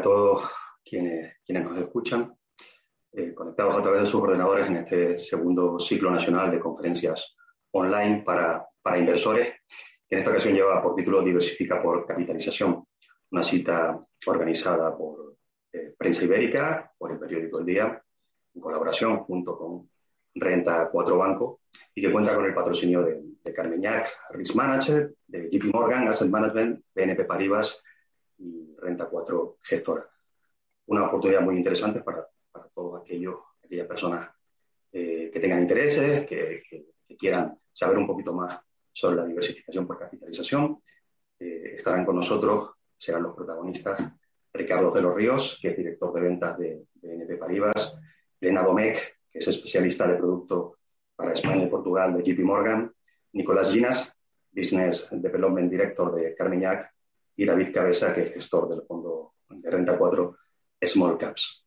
a todos quienes, quienes nos escuchan, eh, conectados a través de sus ordenadores en este segundo ciclo nacional de conferencias online para, para inversores. En esta ocasión lleva por título Diversifica por Capitalización, una cita organizada por eh, Prensa Ibérica, por el periódico El Día, en colaboración junto con Renta 4 Banco, y que cuenta con el patrocinio de, de Carmeñac, Risk Manager, de JP Morgan, Asset Management, BNP Paribas y Renta 4 Gestora. Una oportunidad muy interesante para, para todos aquellos, aquellas personas eh, que tengan intereses, que, que, que quieran saber un poquito más sobre la diversificación por capitalización. Eh, estarán con nosotros, serán los protagonistas, Ricardo de los Ríos, que es director de ventas de, de BNP Paribas, Elena Domecq, que es especialista de producto para España y Portugal de JP Morgan, Nicolás Ginas, Business Development Director de Carmiñac, y David Cabeza, que es gestor del fondo de Renta 4 Small Caps.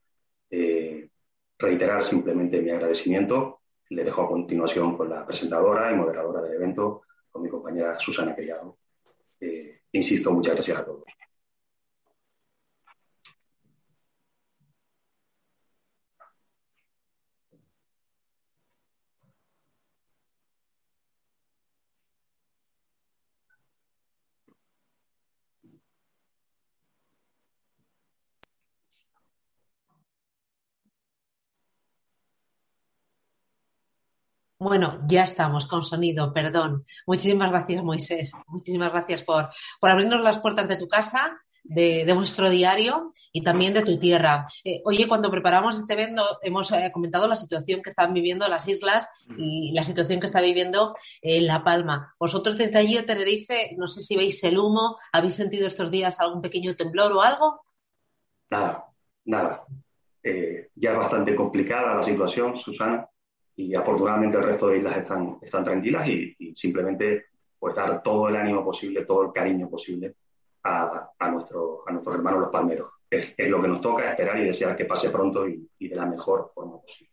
Eh, reiterar simplemente mi agradecimiento. Le dejo a continuación con la presentadora y moderadora del evento, con mi compañera Susana Criado. Eh, insisto, muchas gracias a todos. Bueno, ya estamos con sonido, perdón. Muchísimas gracias, Moisés. Muchísimas gracias por, por abrirnos las puertas de tu casa, de, vuestro diario y también de tu tierra. Eh, oye, cuando preparamos este evento hemos eh, comentado la situación que están viviendo las islas y la situación que está viviendo eh, La Palma. Vosotros desde allí Tenerife, no sé si veis el humo, ¿habéis sentido estos días algún pequeño temblor o algo? Nada, nada. Eh, ya es bastante complicada la situación, Susana y afortunadamente el resto de islas están, están tranquilas y, simplemente pues dar todo el ánimo posible, todo el cariño posible a, a, nuestro, a nuestros hermanos los palmeros. Es, lo que nos toca, esperar y desear que pase pronto y de la mejor forma posible.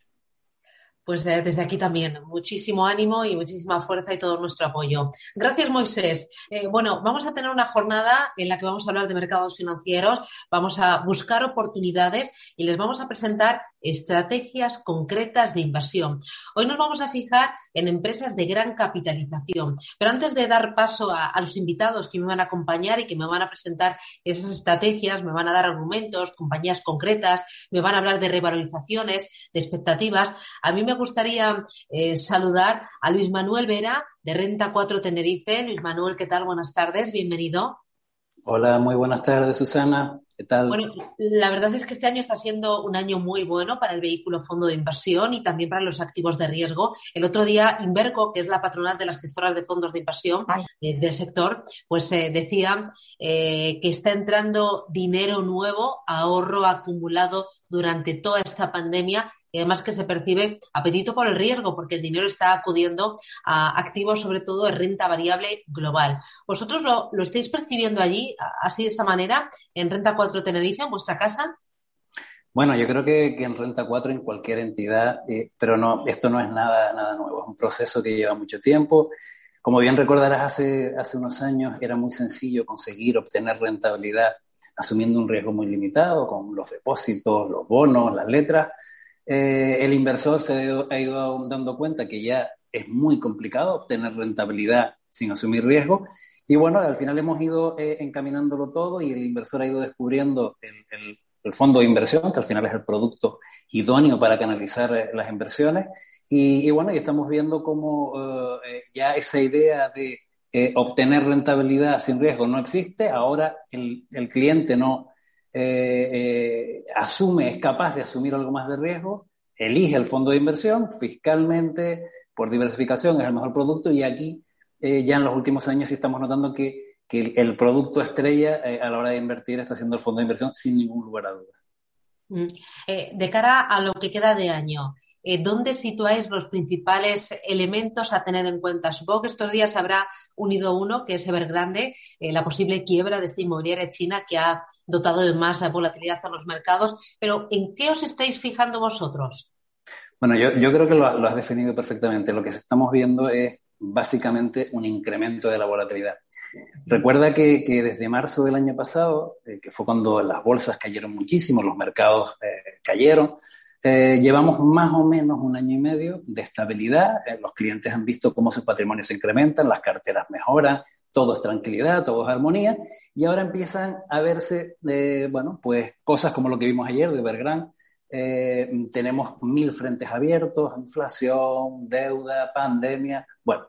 Pues eh, desde aquí también, muchísimo ánimo y muchísima fuerza y todo nuestro apoyo. Gracias, Moisés. Eh, bueno, vamos a tener una jornada en la que vamos a hablar de mercados financieros, vamos a buscar oportunidades y les vamos a presentar estrategias concretas de inversión. Hoy nos vamos a fijar en empresas de gran capitalización, pero antes de dar paso a, a los invitados que me van a acompañar y que me van a presentar esas estrategias, me van a dar argumentos, compañías concretas, me van a hablar de revalorizaciones, de expectativas, a mí me gustaría eh, saludar a Luis Manuel Vera de Renta 4 Tenerife. Luis Manuel, ¿qué tal? Buenas tardes, bienvenido. Hola, muy buenas tardes, Susana. ¿Qué tal? Bueno, la verdad es que este año está siendo un año muy bueno para el vehículo fondo de inversión y también para los activos de riesgo. El otro día, Inverco, que es la patronal de las gestoras de fondos de inversión eh, del sector, pues eh, decía eh, que está entrando dinero nuevo, ahorro acumulado durante toda esta pandemia y además que se percibe apetito por el riesgo porque el dinero está acudiendo a activos sobre todo de renta variable global. ¿Vosotros lo, lo estáis percibiendo allí así de esta manera en Renta 4 Tenerife, en vuestra casa? Bueno, yo creo que, en Renta 4 en cualquier entidad, eh, pero no, esto no es nada, nada nuevo, es un proceso que lleva mucho tiempo. Como bien recordarás, hace, hace unos años era muy sencillo conseguir obtener rentabilidad asumiendo un riesgo muy limitado con los depósitos, los bonos, las letras eh, el inversor se ha ido dando cuenta que ya es muy complicado obtener rentabilidad sin asumir riesgo. Y bueno, al final hemos ido eh, encaminándolo todo y el inversor ha ido descubriendo el, el, el, fondo de inversión, que al final es el producto idóneo para canalizar eh, las inversiones. Y, y, bueno, y estamos viendo cómo eh, ya esa idea de eh, obtener rentabilidad sin riesgo no existe. Ahora el, el cliente no, eh, eh, asume, es capaz de asumir algo más de riesgo, elige el fondo de inversión fiscalmente, por diversificación es el mejor producto y aquí eh, ya en los últimos años sí estamos notando que, el producto estrella a la hora de invertir está siendo el fondo de inversión sin ningún lugar a dudas. Mm. de cara a lo que queda de año, eh, ¿dónde situáis los principales elementos a tener en cuenta? Supongo que estos días habrá unido uno, que es Evergrande, eh, la posible quiebra de esta inmobiliaria china que ha dotado de más volatilidad a los mercados, pero ¿en qué os estáis fijando vosotros? Bueno, yo, creo que lo, has definido perfectamente. Lo que estamos viendo es básicamente un incremento de la volatilidad. Recuerda que, desde marzo del año pasado, eh, que fue cuando las bolsas cayeron muchísimo, los mercados cayeron, eh, llevamos más o menos un año y medio de estabilidad. Eh, los clientes han visto cómo sus patrimonios se incrementan, las carteras mejoran, todo es tranquilidad, todo es armonía. Y ahora empiezan a verse, eh, bueno, pues cosas como lo que vimos ayer de Bergrán. tenemos mil frentes abiertos, inflación, deuda, pandemia. Bueno,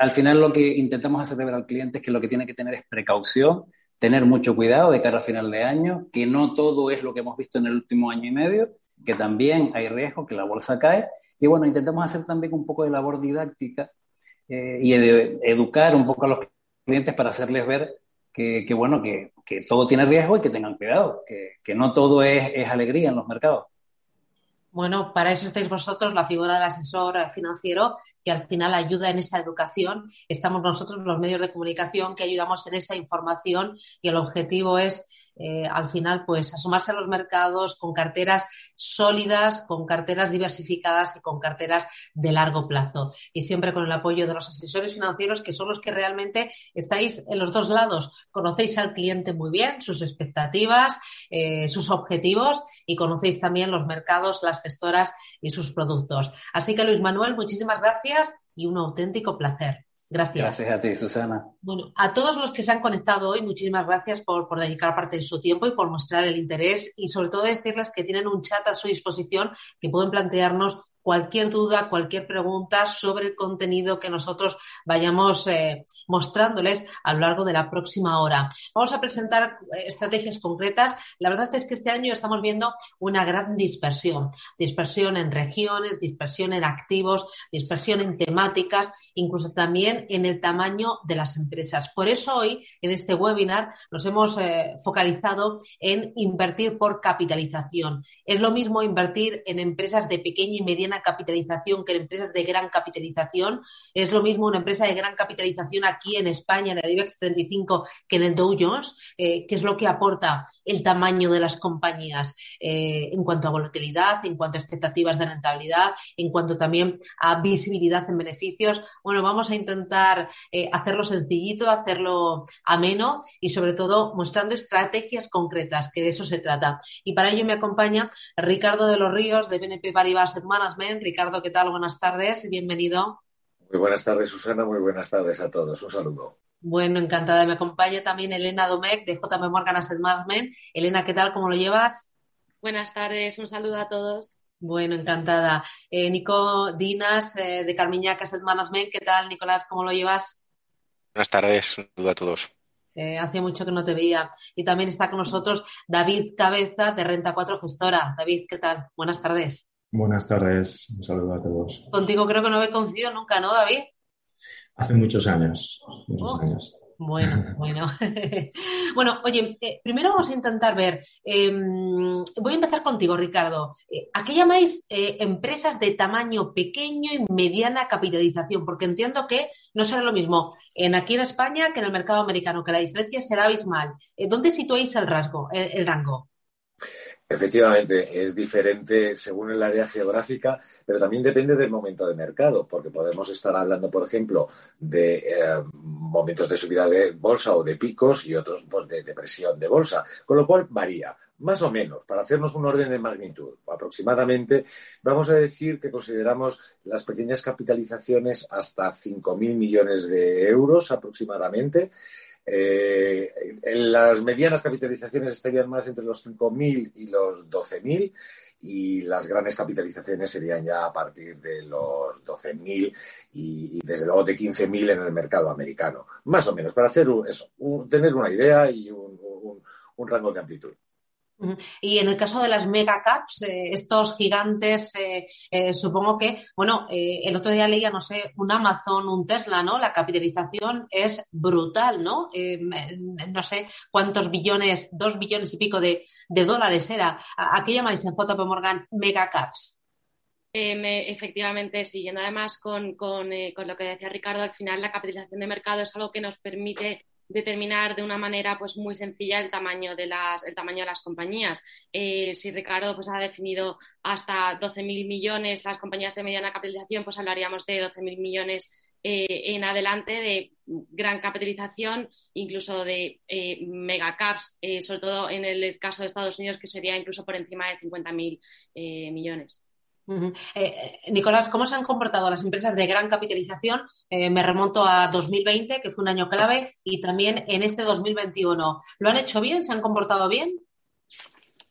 al final lo que intentamos hacer ver al cliente es que lo que tiene que tener es precaución, tener mucho cuidado de cara al final de año, que no todo es lo que hemos visto en el último año y medio que también hay riesgo que la bolsa cae. Y bueno, intentamos hacer también un poco de labor didáctica eh, y educar un poco a los clientes para hacerles ver que, bueno, que, todo tiene riesgo y que tengan cuidado, que, no todo es, es alegría en los mercados. Bueno, para eso estáis vosotros, la figura del asesor financiero, que al final ayuda en esa educación. Estamos nosotros, los medios de comunicación, que ayudamos en esa información y el objetivo es eh, al final, pues asomarse a los mercados con carteras sólidas, con carteras diversificadas y con carteras de largo plazo. Y siempre con el apoyo de los asesores financieros, que son los que realmente estáis en los dos lados. Conocéis al cliente muy bien, sus expectativas, eh, sus objetivos y conocéis también los mercados, las gestoras y sus productos. Así que Luis Manuel, muchísimas gracias y un auténtico placer. Gracias. Gracias a ti, Susana. Bueno, a todos los que se han conectado hoy, muchísimas gracias por, por, dedicar parte de su tiempo y por mostrar el interés y sobre todo decirles que tienen un chat a su disposición que pueden plantearnos cualquier duda, cualquier pregunta sobre el contenido que nosotros vayamos eh, mostrándoles a lo largo de la próxima hora. Vamos a presentar eh, estrategias concretas. La verdad es que este año estamos viendo una gran dispersión. Dispersión en regiones, dispersión en activos, dispersión en temáticas, incluso también en el tamaño de las empresas. Por eso hoy, en este webinar, nos hemos eh, focalizado en invertir por capitalización. Es lo mismo invertir en empresas de pequeña y mediana capitalización que en empresas de gran capitalización. Es lo mismo una empresa de gran capitalización aquí en España, en el IBEX 35, que en el Dow Jones, eh, que es lo que aporta el tamaño de las compañías eh, en cuanto a volatilidad, en cuanto a expectativas de rentabilidad, en cuanto también a visibilidad en beneficios. Bueno, vamos a intentar eh, hacerlo sencillito, hacerlo ameno y sobre todo mostrando estrategias concretas, que de eso se trata. Y para ello me acompaña Ricardo de los Ríos de BNP Paribas Hermanas Ricardo, ¿qué tal? Buenas tardes, bienvenido. Muy buenas tardes, Susana, muy buenas tardes a todos. Un saludo. Bueno, encantada. Me acompaña también Elena Domecq de JP Morgan Asset Management. Elena, ¿qué tal? ¿Cómo lo llevas? Buenas tardes, un saludo a todos. Bueno, encantada. Eh, Nico Dinas eh, de Carmiñac Asset Management, ¿qué tal, Nicolás? ¿Cómo lo llevas? Buenas tardes, un saludo a todos. Eh, hace mucho que no te veía. Y también está con nosotros David Cabeza de Renta 4 Gestora. David, ¿qué tal? Buenas tardes. Buenas tardes, un saludo a todos. Contigo creo que no he coincidido nunca, ¿no, David? Hace muchos años, muchos oh, años. Bueno, bueno. bueno, oye, eh, primero vamos a intentar ver. Em, voy a empezar contigo, Ricardo. Eh, ¿A qué llamáis eh, empresas de tamaño pequeño y mediana capitalización? Porque entiendo que no será lo mismo en aquí en España que en el mercado americano, que la diferencia será abismal. ¿Dónde situáis el rasgo, el rango? Efectivamente, es diferente según el área geográfica, pero también depende del momento de mercado, porque podemos estar hablando, por ejemplo, de eh, momentos de subida de bolsa o de picos y otros pues, de depresión de bolsa, con lo cual varía. Más o menos, para hacernos un orden de magnitud, aproximadamente, vamos a decir que consideramos las pequeñas capitalizaciones hasta 5.000 millones de euros aproximadamente, eh, las medianas capitalizaciones estarían más entre los 5.000 y los 12.000 y las grandes capitalizaciones serían ya a partir de los 12.000 y, y, desde luego de 15.000 en el mercado americano. Más o menos, para hacer eso, tener una idea y un, rango de amplitud. Y en el caso de las megacaps, eh, estos gigantes, eh, eh, supongo que, bueno, el otro día leía, no sé, un Amazon, un Tesla, ¿no? La capitalización es brutal, ¿no? no sé cuántos billones, dos billones y pico de, dólares era. ¿A, qué llamáis en JP Morgan megacaps? efectivamente, siguiendo además con, con lo que decía Ricardo, al final la capitalización de mercado es algo que nos permite determinar de una manera pues muy sencilla el tamaño de las, el tamaño de las compañías. Eh, si Ricardo pues, ha definido hasta 12.000 millones las compañías de mediana capitalización, pues hablaríamos de 12.000 millones eh, en adelante de gran capitalización, incluso de eh, megacaps, sobre todo en el caso de Estados Unidos, que sería incluso por encima de 50.000 millones. Eh, Nicolás, ¿cómo se han comportado las empresas de gran capitalización? Eh, me remonto a 2020, que fue un año clave, y también en este 2021. ¿Lo han hecho bien? ¿Se han comportado bien?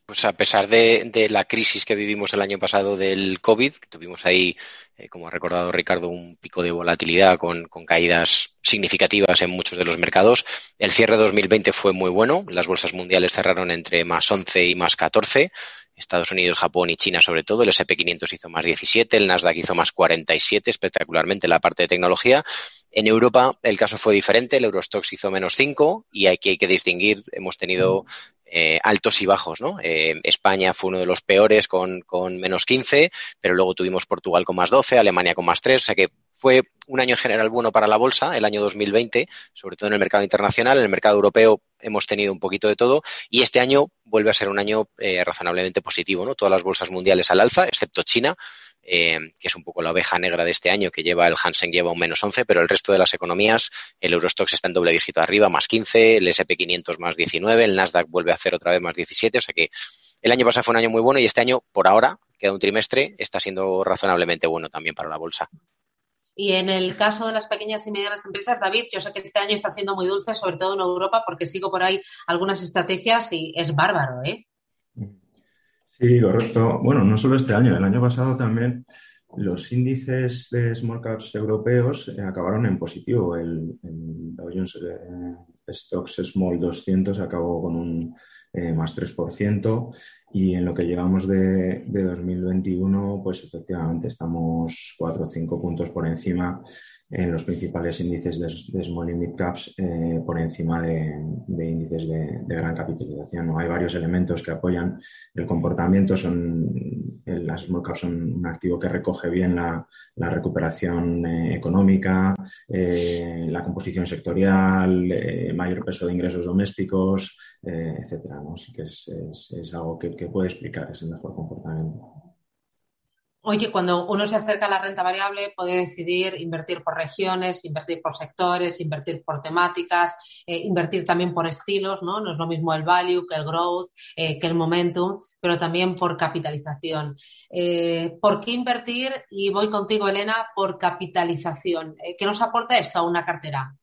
Pues a pesar de, la crisis que vivimos el año pasado del COVID, tuvimos ahí, eh, como ha recordado Ricardo, un pico de volatilidad con, caídas significativas en muchos de los mercados. El cierre de 2020 fue muy bueno. Las bolsas mundiales cerraron entre más 11 y más 14. Estados Unidos, Japón y China sobre todo. El SP500 hizo más 17, el Nasdaq hizo más 47, espectacularmente la parte de tecnología. En Europa el caso fue diferente, el Eurostox hizo menos 5 y aquí hay que distinguir, hemos tenido eh, altos y bajos, ¿no? Eh, España fue uno de los peores con, con menos 15, pero luego tuvimos Portugal con más 12, Alemania con más 3, o sea que fue un año en general bueno para la bolsa, el año 2020, sobre todo en el mercado internacional. En el mercado europeo hemos tenido un poquito de todo y este año vuelve a ser un año eh, razonablemente positivo, ¿no? Todas las bolsas mundiales al alza, excepto China, eh, que es un poco la oveja negra de este año, que lleva el Hansen lleva un menos 11, pero el resto de las economías, el Eurostox está en doble dígito arriba, más 15, el SP500 más 19, el Nasdaq vuelve a hacer otra vez más 17, o sea que el año pasado fue un año muy bueno y este año, por ahora, queda un trimestre, está siendo razonablemente bueno también para la bolsa. Y en el caso de las pequeñas y medianas empresas, David, yo sé que este año está siendo muy dulce, sobre todo en Europa, porque sigo por ahí algunas estrategias y es bárbaro, ¿eh? Sí, correcto. Bueno, no solo este año, el año pasado también los índices de small caps europeos eh, acabaron en positivo. El, Dow Jones eh, Stocks Small 200 acabó con un eh, más 3%. Y en lo que llevamos de, de 2021, pues efectivamente estamos 4 o 5 puntos por encima en los principales índices de, small y mid caps eh, por encima de, índices de, gran capitalización. ¿no? Hay varios elementos que apoyan el comportamiento. Son, las small caps son un activo que recoge bien la, recuperación eh, económica, eh, la composición sectorial, mayor peso de ingresos domésticos, etcétera. ¿no? Así que es, es algo que puede explicar ese mejor comportamiento. Oye, cuando uno se acerca a la renta variable, puede decidir invertir por regiones, invertir por sectores, invertir por temáticas, eh, invertir también por estilos, ¿no? No es lo mismo el value que el growth, eh, que el momentum, pero también por capitalización. Eh, ¿Por qué invertir? Y voy contigo, Elena, por capitalización. ¿Qué nos aporta esto a una cartera?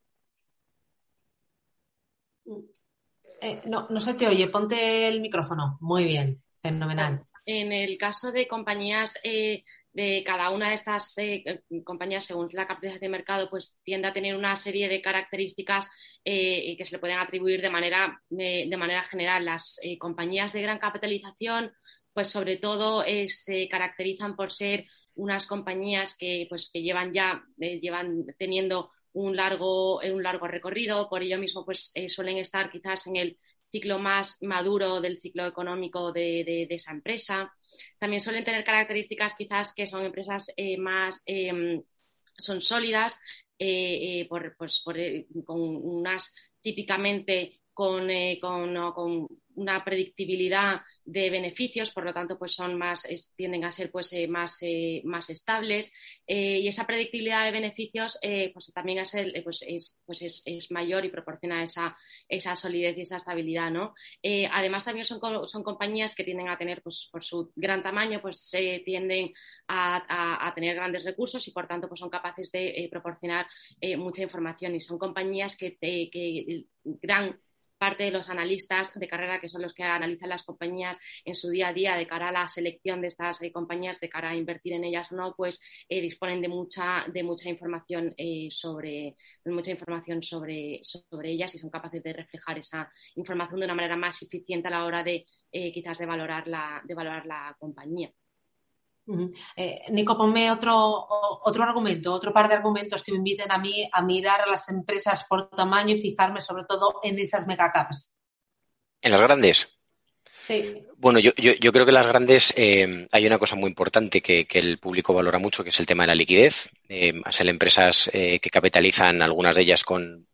no, no se te oye, ponte el micrófono. Muy bien, fenomenal en el caso de compañías eh, de cada una de estas eh, compañías, según la capitalización de mercado, pues tiende a tener una serie de características eh, que se le pueden atribuir de manera, de manera general. Las compañías de gran capitalización, pues sobre todo se caracterizan por ser unas compañías que, pues, que llevan ya llevan teniendo un largo, un largo recorrido, por ello mismo pues, suelen estar quizás en el ciclo más maduro del ciclo económico de, esa empresa. También suelen tener características quizás que son empresas eh, más, em, son sólidas, eh, eh, por, pues, con unas típicamente con, con, una predictibilidad de beneficios, por lo tanto, pues son más, tienden a ser pues, eh, más, eh, más estables. Eh, y esa predictibilidad de beneficios pues también es, pues es, pues es, mayor y proporciona esa, esa solidez y esa estabilidad. ¿no? además, también son, son compañías que tienden a tener, pues, por su gran tamaño, pues tienden a, a, tener grandes recursos y, por tanto, pues son capaces de proporcionar mucha información. Y son compañías que, que gran parte de los analistas de carrera, que son los que analizan las compañías en su día a día de cara a la selección de estas eh, compañías, de cara a invertir en ellas o no, pues eh, disponen de mucha, de mucha información sobre mucha información sobre, sobre ellas y son capaces de reflejar esa información de una manera más eficiente a la hora de quizás de valorar la, de valorar la compañía. Eh, Nico, ponme otro, otro argumento, otro par de argumentos que me inviten a mí a mirar a las empresas por tamaño y fijarme sobre todo en esas megacaps. ¿En las grandes? Sí. Bueno, yo, yo, creo que las grandes eh, hay una cosa muy importante que, el público valora mucho, que es el tema de la liquidez. Eh, ser empresas eh, que capitalizan, algunas de ellas con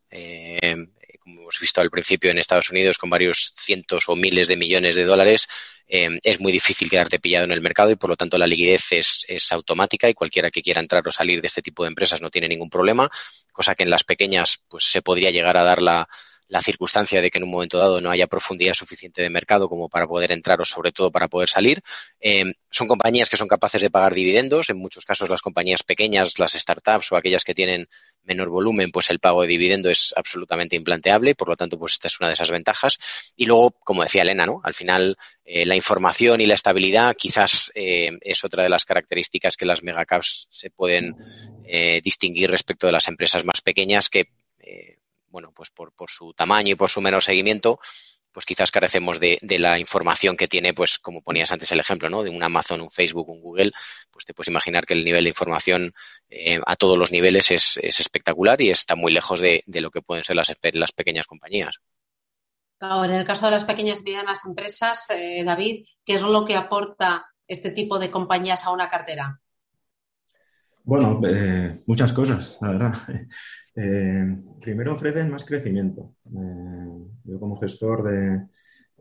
como hemos visto al principio en Estados Unidos, con varios cientos o miles de millones de dólares, eh, es muy difícil quedarte pillado en el mercado y por lo tanto la liquidez es, automática y cualquiera que quiera entrar o salir de este tipo de empresas no tiene ningún problema, cosa que en las pequeñas pues se podría llegar a dar la, la circunstancia de que en un momento dado no haya profundidad suficiente de mercado como para poder entrar o sobre todo para poder salir. Eh, son compañías que son capaces de pagar dividendos. En muchos casos las compañías pequeñas, las startups o aquellas que tienen menor volumen, pues el pago de dividendo es absolutamente implanteable. Por lo tanto, pues esta es una de esas ventajas. Y luego, como decía Elena, ¿no? Al final, eh, la información y la estabilidad quizás eh, es otra de las características que las megacaps se pueden distinguir respecto de las empresas más pequeñas que bueno, pues por su tamaño y por su menor seguimiento, pues quizás carecemos de, de, la información que tiene, pues como ponías antes el ejemplo, ¿no? De un Amazon, un Facebook, un Google, pues te puedes imaginar que el nivel de información eh, a todos los niveles es, es, espectacular y está muy lejos de, de lo que pueden ser las, las, pequeñas compañías. Ahora, en el caso de las pequeñas y medianas empresas, eh, David, ¿qué es lo que aporta este tipo de compañías a una cartera? Bueno, eh, muchas cosas, la verdad. Eh, primero ofrecen más crecimiento. Eh, yo como gestor de,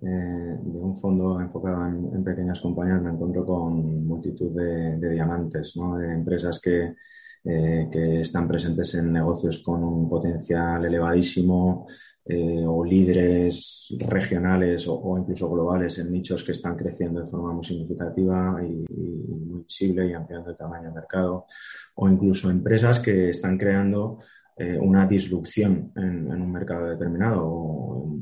eh, un fondo enfocado en, pequeñas compañías me encuentro con multitud de, diamantes, de empresas que, que, están presentes en negocios con un potencial elevadísimo o líderes regionales o, incluso globales en nichos que están creciendo de forma muy significativa y, y muy visible y ampliando el tamaño del mercado o incluso empresas que están creando eh, una disrupción en, un mercado determinado o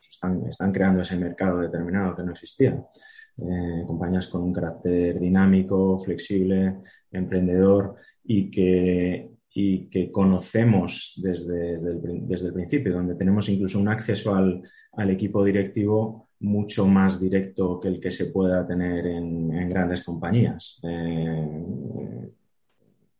están, creando ese mercado determinado que no existía. Eh, compañías con un carácter dinámico, flexible, emprendedor y que, y que conocemos desde, desde, el, principio, donde tenemos incluso un acceso al, al, equipo directivo mucho más directo que el que se pueda tener en, en grandes compañías. Eh,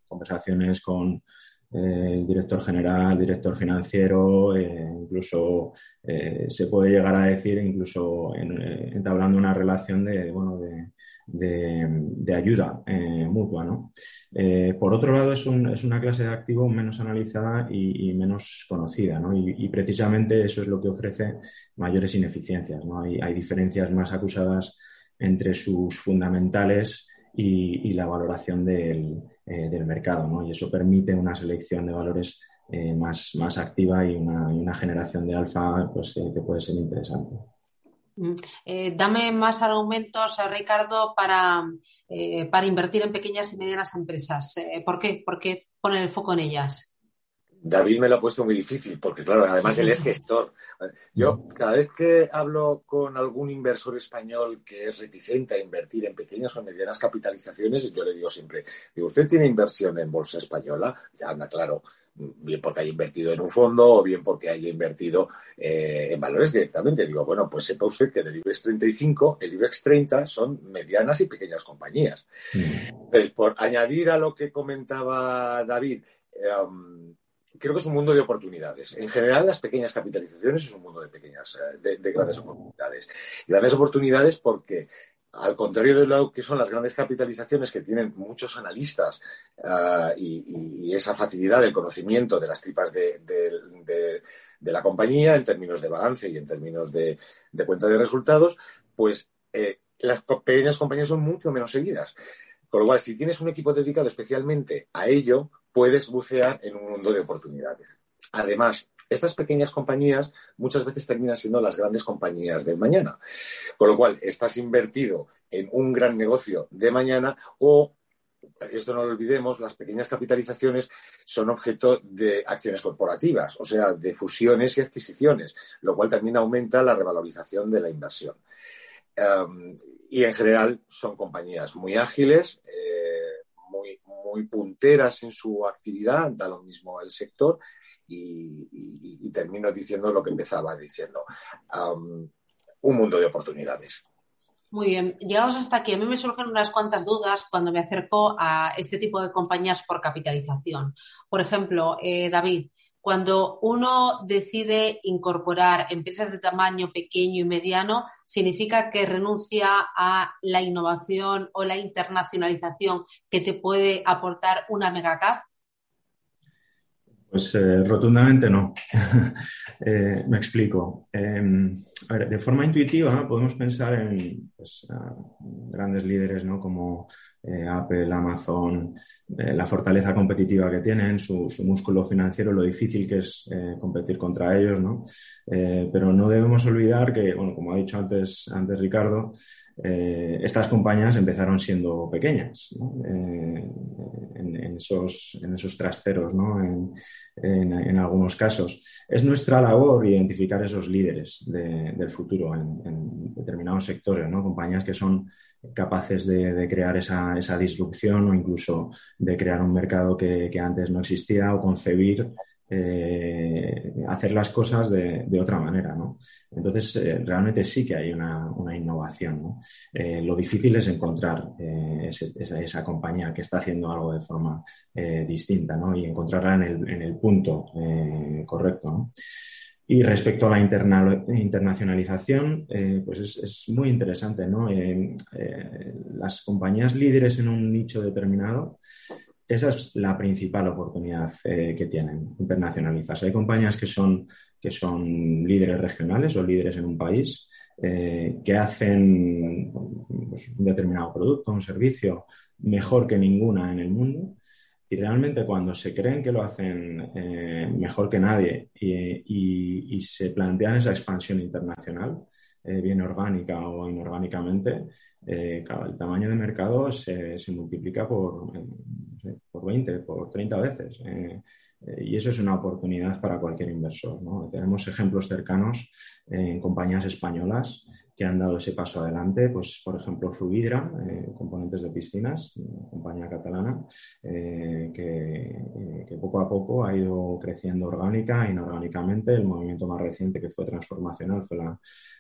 conversaciones con, el director general, director financiero, eh, incluso eh, se puede llegar a decir, incluso eh, entablando una relación de, bueno, de, de, ayuda mutua. ¿no? por otro lado, es, un, es, una clase de activo menos analizada y, menos conocida, ¿no? y, precisamente eso es lo que ofrece mayores ineficiencias. ¿no? Hay diferencias más acusadas entre sus fundamentales y, y la valoración del eh, del mercado, ¿no? Y eso permite una selección de valores eh, más, más activa y una, una generación de alfa pues, que puede ser interesante. Mm. Eh, dame más argumentos, Ricardo, para, para invertir en pequeñas y medianas empresas. ¿Por qué? ¿Por qué poner el foco en ellas? David me lo ha puesto muy difícil, porque claro, además él es gestor. Yo, cada vez que hablo con algún inversor español que es reticente a invertir en pequeñas o medianas capitalizaciones, yo le digo siempre, digo, ¿usted tiene inversión en bolsa española? Ya anda claro, bien porque haya invertido en un fondo o bien porque haya invertido eh, en valores directamente. Digo, bueno, pues sepa usted que del IBEX 35, el IBEX 30 son medianas y pequeñas compañías. Entonces, por añadir a lo que comentaba David, eh, creo que es un mundo de oportunidades. En general, las pequeñas capitalizaciones es un mundo de pequeñas, eh, de, grandes oportunidades. Grandes oportunidades porque al contrario de lo que son las grandes capitalizaciones que tienen muchos analistas ah, y, esa facilidad del conocimiento de las tripas de, la compañía en términos de balance y en términos de, cuenta de resultados, pues eh, las pequeñas compañías son mucho menos seguidas. Con lo cual, si tienes un equipo dedicado especialmente a ello, puedes bucear en un mundo de oportunidades. Además, estas pequeñas compañías muchas veces terminan siendo las grandes compañías del mañana. Con lo cual, estás invertido en un gran negocio de mañana o esto no lo olvidemos, las pequeñas capitalizaciones son objeto de acciones corporativas, o sea, de fusiones y adquisiciones, lo cual también aumenta la revalorización de la inversión. Em, y en general son compañías muy ágiles, eh, muy, punteras en su actividad, da lo mismo el sector, y, termino diciendo lo que empezaba diciendo. un mundo de oportunidades. Muy bien, llegados hasta aquí, a mí me surgen unas cuantas dudas cuando me acerco a este tipo de compañías por capitalización. Por ejemplo, eh, David, cuando uno decide incorporar empresas de tamaño pequeño y mediano, ¿significa que renuncia a la innovación o la internacionalización que te puede aportar una megacap? Pues eh, rotundamente no. Eh, me explico. De forma intuitiva podemos pensar en pues, grandes líderes ¿no? como eh, Apple, Amazon, la fortaleza competitiva que tienen, su, músculo financiero, lo difícil que es competir contra ellos, ¿no? pero no debemos olvidar que, bueno, como ha dicho antes, antes Ricardo, eh, estas compañías empezaron siendo pequeñas eh, en, esos, en, esos, trasteros, ¿no? en, algunos casos. Es nuestra labor identificar esos líderes del futuro en, determinados sectores, ¿no? compañías que son capaces de, crear esa, disrupción o incluso de crear un mercado que, antes no existía o concebir eh, hacer las cosas de, otra manera. Entonces, eh, realmente sí que hay una, innovación, ¿no? Eh, lo difícil es encontrar esa, compañía que está haciendo algo de forma distinta. Y encontrarla en el, punto correcto. Y respecto a la internacionalización, pues es, es, muy interesante, ¿no? las compañías líderes en un nicho determinado esa es la principal oportunidad eh, que tienen, internacionalizarse. Hay compañías que son, que son líderes regionales o líderes en un país eh, que hacen pues, un determinado producto, un servicio mejor que ninguna en el mundo. Y realmente cuando se creen que lo hacen eh, mejor que nadie y, se plantean esa expansión internacional, bien orgánica o inorgánicamente, el tamaño de mercado se, multiplica por, por 20, por 30 veces. Eh, eh, y eso es una oportunidad para cualquier inversor. Tenemos ejemplos cercanos en compañías españolas que han dado ese paso adelante, pues por ejemplo Fluidra, eh, componentes de piscinas, compañía catalana, que, que, poco a poco ha ido creciendo orgánica e inorgánicamente. El movimiento más reciente que fue transformacional fue la,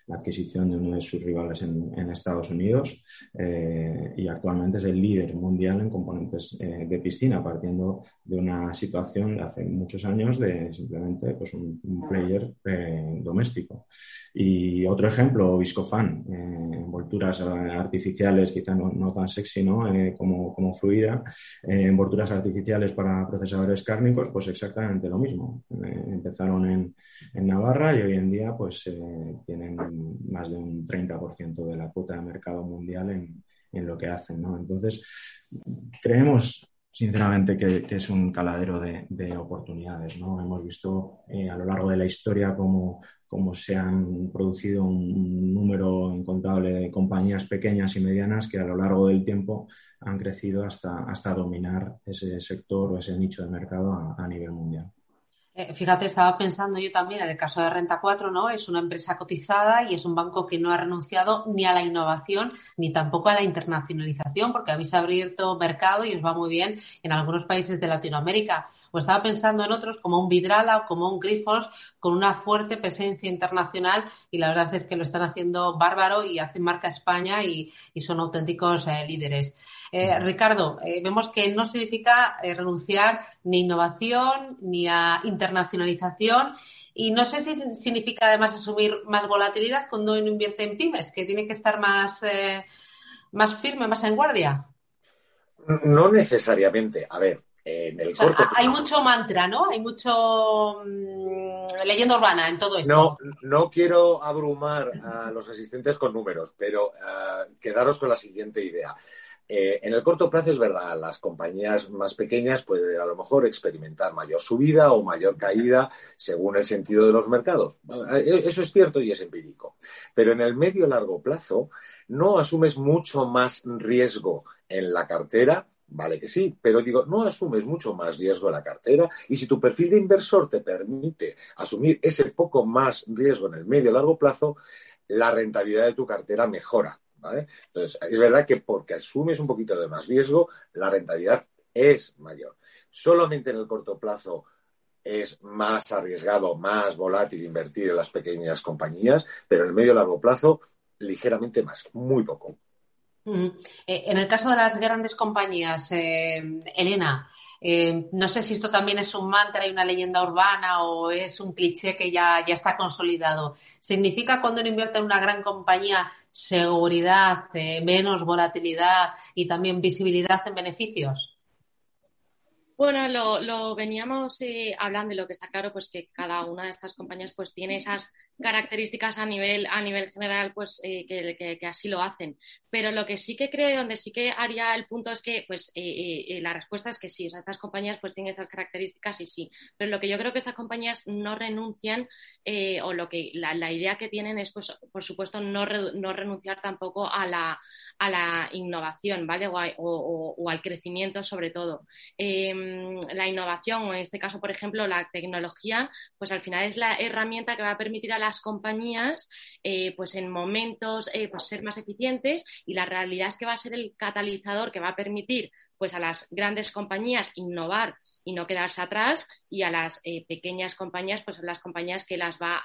la adquisición de uno de sus rivales en, Estados Unidos eh, y actualmente es el líder mundial en componentes eh, de piscina, partiendo de una situación de hace muchos años de simplemente pues, un, player eh, doméstico. Y otro ejemplo, Viscofan, envolturas artificiales, quizá no, tan sexy ¿no? como, como fluida, envolturas artificiales para procesadores cárnicos, pues exactamente lo mismo. empezaron en, en, Navarra y hoy en día pues tienen más de un 30% de la cuota de mercado mundial en, lo que hacen. ¿no? Entonces, creemos sinceramente que, es un caladero de, oportunidades. ¿no? Hemos visto eh, a lo largo de la historia cómo, cómo, se han producido un número incontable de compañías pequeñas y medianas que a lo largo del tiempo han crecido hasta, hasta dominar ese sector o ese nicho de mercado a nivel mundial. Eh, fíjate, estaba pensando yo también en el caso de Renta 4, ¿no? Es una empresa cotizada y es un banco que no ha renunciado ni a la innovación ni tampoco a la internacionalización, porque habéis abierto mercado y os va muy bien en algunos países de Latinoamérica. O estaba pensando en otros como un Vidrala o como un Grifos con una fuerte presencia internacional y la verdad es que lo están haciendo bárbaro y hacen marca España y, son auténticos eh, líderes. Eh, Ricardo, vemos que no significa renunciar ni a innovación ni a internacionalización internacionalización y no sé si significa además asumir más volatilidad cuando uno invierte en pymes, que tiene que estar más, eh, más firme, más en guardia. No necesariamente. A ver, en el corto Hay mucho mantra, ¿no? Hay mucho mm, leyenda urbana en todo esto. No, no quiero abrumar a los asistentes con números, pero eh, quedaros con la siguiente idea. Eh, en el corto plazo es verdad, las compañías más pequeñas pueden a lo mejor experimentar mayor subida o mayor caída según el sentido de los mercados. Eh, eso es cierto y es empírico. Pero en el medio largo plazo no asumes mucho más riesgo en la cartera Vale que sí, pero digo, no asumes mucho más riesgo en la cartera y si tu perfil de inversor te permite asumir ese poco más riesgo en el medio largo plazo, la rentabilidad de tu cartera mejora. ¿Vale? Entonces, es verdad que porque asumes un poquito de más riesgo, la rentabilidad es mayor. Solamente en el corto plazo es más arriesgado, más volátil invertir en las pequeñas compañías, pero en el medio y largo plazo, ligeramente más, muy poco. Eh, en el caso de las grandes compañías, eh, Elena, eh, no sé si esto también es un mantra y una leyenda urbana o es un cliché que ya, ya está consolidado. ¿Significa cuando uno invierte en una gran compañía seguridad, menos volatilidad y también visibilidad en beneficios? Bueno, lo, lo veníamos hablando y lo que está claro, pues que cada una de estas compañías pues tiene esas características a nivel, a nivel general, pues eh, que, así lo hacen. Pero lo que sí que creo, donde sí que haría el punto es que, pues, eh, eh, la respuesta es que sí, estas compañías pues tienen estas características y sí. Pero lo que yo creo que estas compañías no renuncian, o lo que la, idea que tienen es, pues, por supuesto, no, no renunciar tampoco a la, a la innovación, ¿vale? O, o al crecimiento sobre todo. Em, la innovación, o en este caso, por ejemplo, la tecnología, pues al final es la herramienta que va a permitir a la las compañías eh, pues en momentos eh, pues ser más eficientes y la realidad es que va a ser el catalizador que va a permitir pues a las grandes compañías innovar y no quedarse atrás y a las eh, pequeñas compañías pues las compañías que las va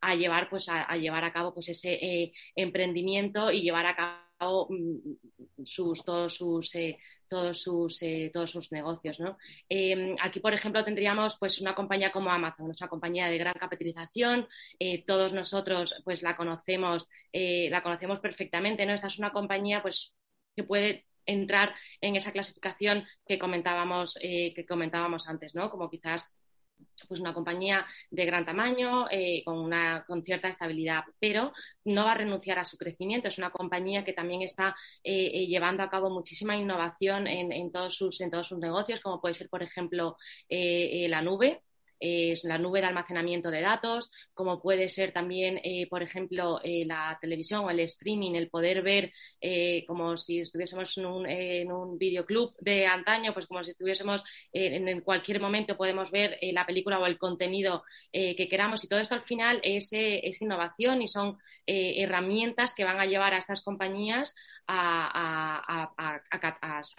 a llevar pues a, llevar a cabo pues ese emprendimiento y llevar a cabo mm, sus todos sus todos sus, eh, todos sus negocios. ¿no? Em, aquí, por ejemplo, tendríamos pues, una compañía como Amazon, una compañía de gran capitalización. Eh, todos nosotros pues, la, conocemos, eh, la conocemos perfectamente. ¿no? Esta es una compañía pues, que puede entrar en esa clasificación que comentábamos, que comentábamos antes, ¿no? como quizás pues una compañía de gran tamaño, eh, con, una, con cierta estabilidad, pero no va a renunciar a su crecimiento. Es una compañía que también está eh, eh, llevando a cabo muchísima innovación en, en, todos sus, en todos sus negocios, como puede ser, por ejemplo, la nube es la nube de almacenamiento de datos, como puede ser también, eh, por ejemplo, eh, la televisión o el streaming, el poder ver eh, como si estuviésemos en un, en un videoclub de antaño, pues como si estuviésemos en, cualquier momento podemos ver la película o el contenido que queramos. Y todo esto al final es, innovación y son herramientas que van a llevar a estas compañías a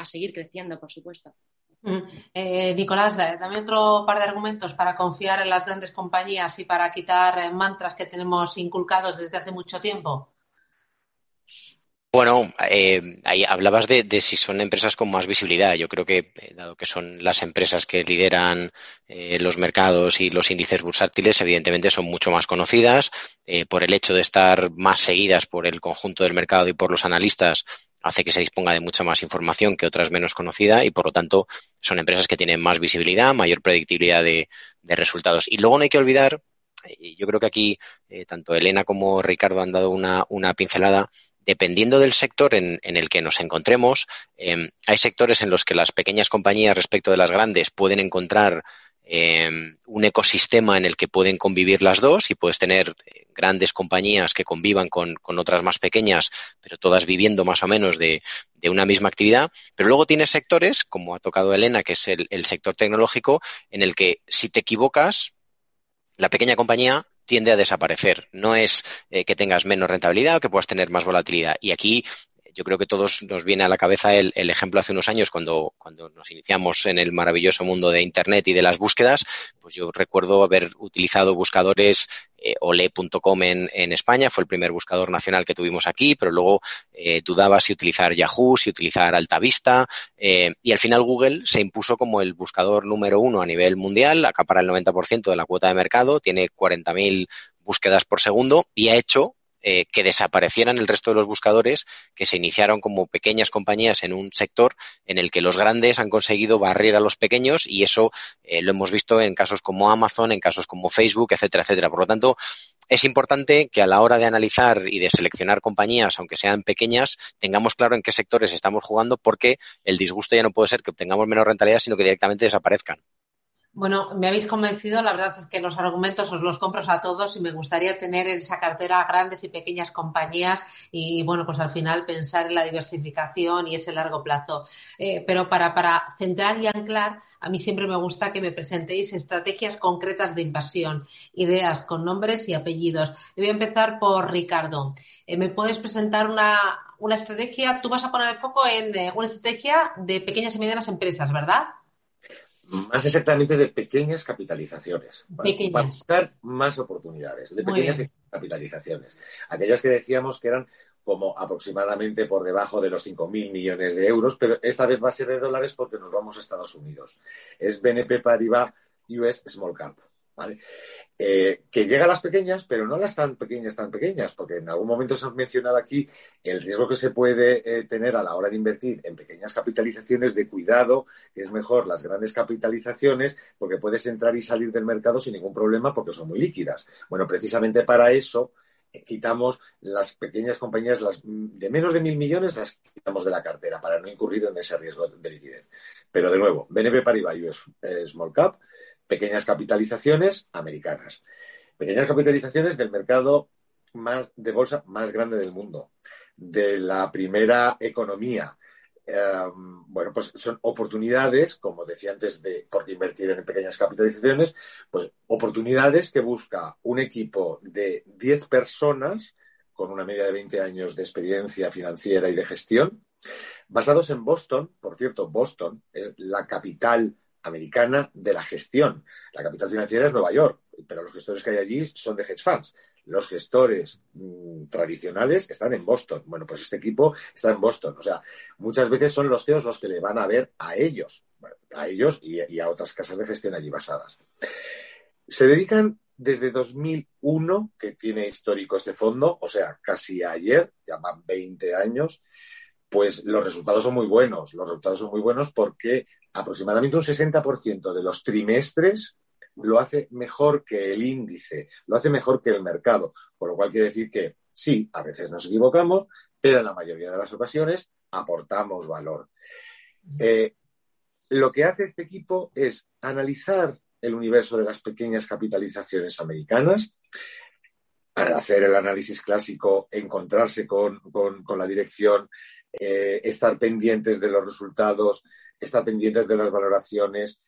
seguir creciendo, por supuesto. Mm. Eh, Nicolás, dame otro par de argumentos para confiar en las grandes compañías y para quitar eh, mantras que tenemos inculcados desde hace mucho tiempo. Bueno, eh, ahí hablabas de, si son empresas con más visibilidad. Yo creo que, dado que son las empresas que lideran los mercados y los índices bursátiles, evidentemente son mucho más conocidas. por el hecho de estar más seguidas por el conjunto del mercado y por los analistas, hace que se disponga de mucha más información que otras menos conocidas y por lo tanto son empresas que tienen más visibilidad, mayor predictibilidad de, resultados. Y luego no hay que olvidar, yo creo que aquí eh, tanto Elena como Ricardo han dado una, pincelada, dependiendo del sector en, el que nos encontremos, em, hay sectores en los que las pequeñas compañías respecto de las grandes pueden encontrar em, un ecosistema en el que pueden convivir las dos y puedes tener eh, grandes compañías que convivan con, otras más pequeñas, pero todas viviendo más o menos de, una misma actividad. Pero luego tienes sectores, como ha tocado Elena, que es el, sector tecnológico, en el que si te equivocas, la pequeña compañía tiende a desaparecer. No es eh, que tengas menos rentabilidad o que puedas tener más volatilidad. Y aquí yo creo que todos nos viene a la cabeza el, ejemplo hace unos años cuando, cuando nos iniciamos en el maravilloso mundo de Internet y de las búsquedas, pues yo recuerdo haber utilizado buscadores eh, ole.com en, en, España, fue el primer buscador nacional que tuvimos aquí, pero luego eh, dudaba si utilizar Yahoo, si utilizar Altavista, eh, y al final Google se impuso como el buscador número uno a nivel mundial, acapara el 90% de la cuota de mercado, tiene 40.000 búsquedas por segundo y ha hecho eh, que desaparecieran el resto de los buscadores que se iniciaron como pequeñas compañías en un sector en el que los grandes han conseguido barrer a los pequeños y eso eh, lo hemos visto en casos como Amazon, en casos como Facebook, etcétera, etcétera. Por lo tanto, es importante que a la hora de analizar y de seleccionar compañías, aunque sean pequeñas, tengamos claro en qué sectores estamos jugando porque el disgusto ya no puede ser que obtengamos menos rentabilidad, sino que directamente desaparezcan. Bueno, me habéis convencido. La verdad es que los argumentos os los compro a todos y me gustaría tener en esa cartera grandes y pequeñas compañías y, bueno, pues al final pensar en la diversificación y ese largo plazo. Eh, pero para, para centrar y anclar, a mí siempre me gusta que me presentéis estrategias concretas de inversión, ideas con nombres y apellidos. voy a empezar por Ricardo. Eh, ¿Me puedes presentar una, una, estrategia? Tú vas a poner el foco en eh, una estrategia de pequeñas y medianas empresas, ¿verdad? Más exactamente de pequeñas capitalizaciones. Pequeñas. Para buscar más oportunidades de pequeñas capitalizaciones. Aquellas que decíamos que eran como aproximadamente por debajo de los 5.000 millones de euros, pero esta vez va a ser de dólares porque nos vamos a Estados Unidos. Es BNP Paribas US Small Cap. Eh, que llega a las pequeñas, pero no las tan pequeñas, tan pequeñas, porque en algún momento se ha mencionado aquí el riesgo que se puede eh, tener a la hora de invertir en pequeñas capitalizaciones de cuidado, que es mejor las grandes capitalizaciones, porque puedes entrar y salir del mercado sin ningún problema porque son muy líquidas. Bueno, precisamente para eso eh, quitamos las pequeñas compañías, las de menos de mil millones, las quitamos de la cartera para no incurrir en ese riesgo de liquidez. Pero de nuevo, BNP Paribas Small Cap pequeñas capitalizaciones americanas. Pequeñas capitalizaciones del mercado más de bolsa más grande del mundo, de la primera economía. Em, bueno, pues son oportunidades, como decía antes, de por invertir en pequeñas capitalizaciones, pues oportunidades que busca un equipo de 10 personas con una media de 20 años de experiencia financiera y de gestión, basados en Boston. Por cierto, Boston es la capital americana de la gestión. La capital financiera es Nueva York, pero los gestores que hay allí son de hedge funds. Los gestores mm, tradicionales están en Boston. Bueno, pues este equipo está en Boston. O sea, muchas veces son los CEOs los que le van a ver a ellos, a ellos y, a otras casas de gestión allí basadas. Se dedican desde 2001, que tiene histórico este fondo, o sea, casi ayer, ya van 20 años, pues los resultados son muy buenos. Los resultados son muy buenos porque aproximadamente un 60% de los trimestres lo hace mejor que el índice, lo hace mejor que el mercado. Por lo cual quiere decir que sí, a veces nos equivocamos, pero en la mayoría de las ocasiones aportamos valor. Eh, lo que hace este equipo es analizar el universo de las pequeñas capitalizaciones americanas, para hacer el análisis clásico, encontrarse con, la dirección, eh, estar pendientes de los resultados, estar pendientes de las valoraciones,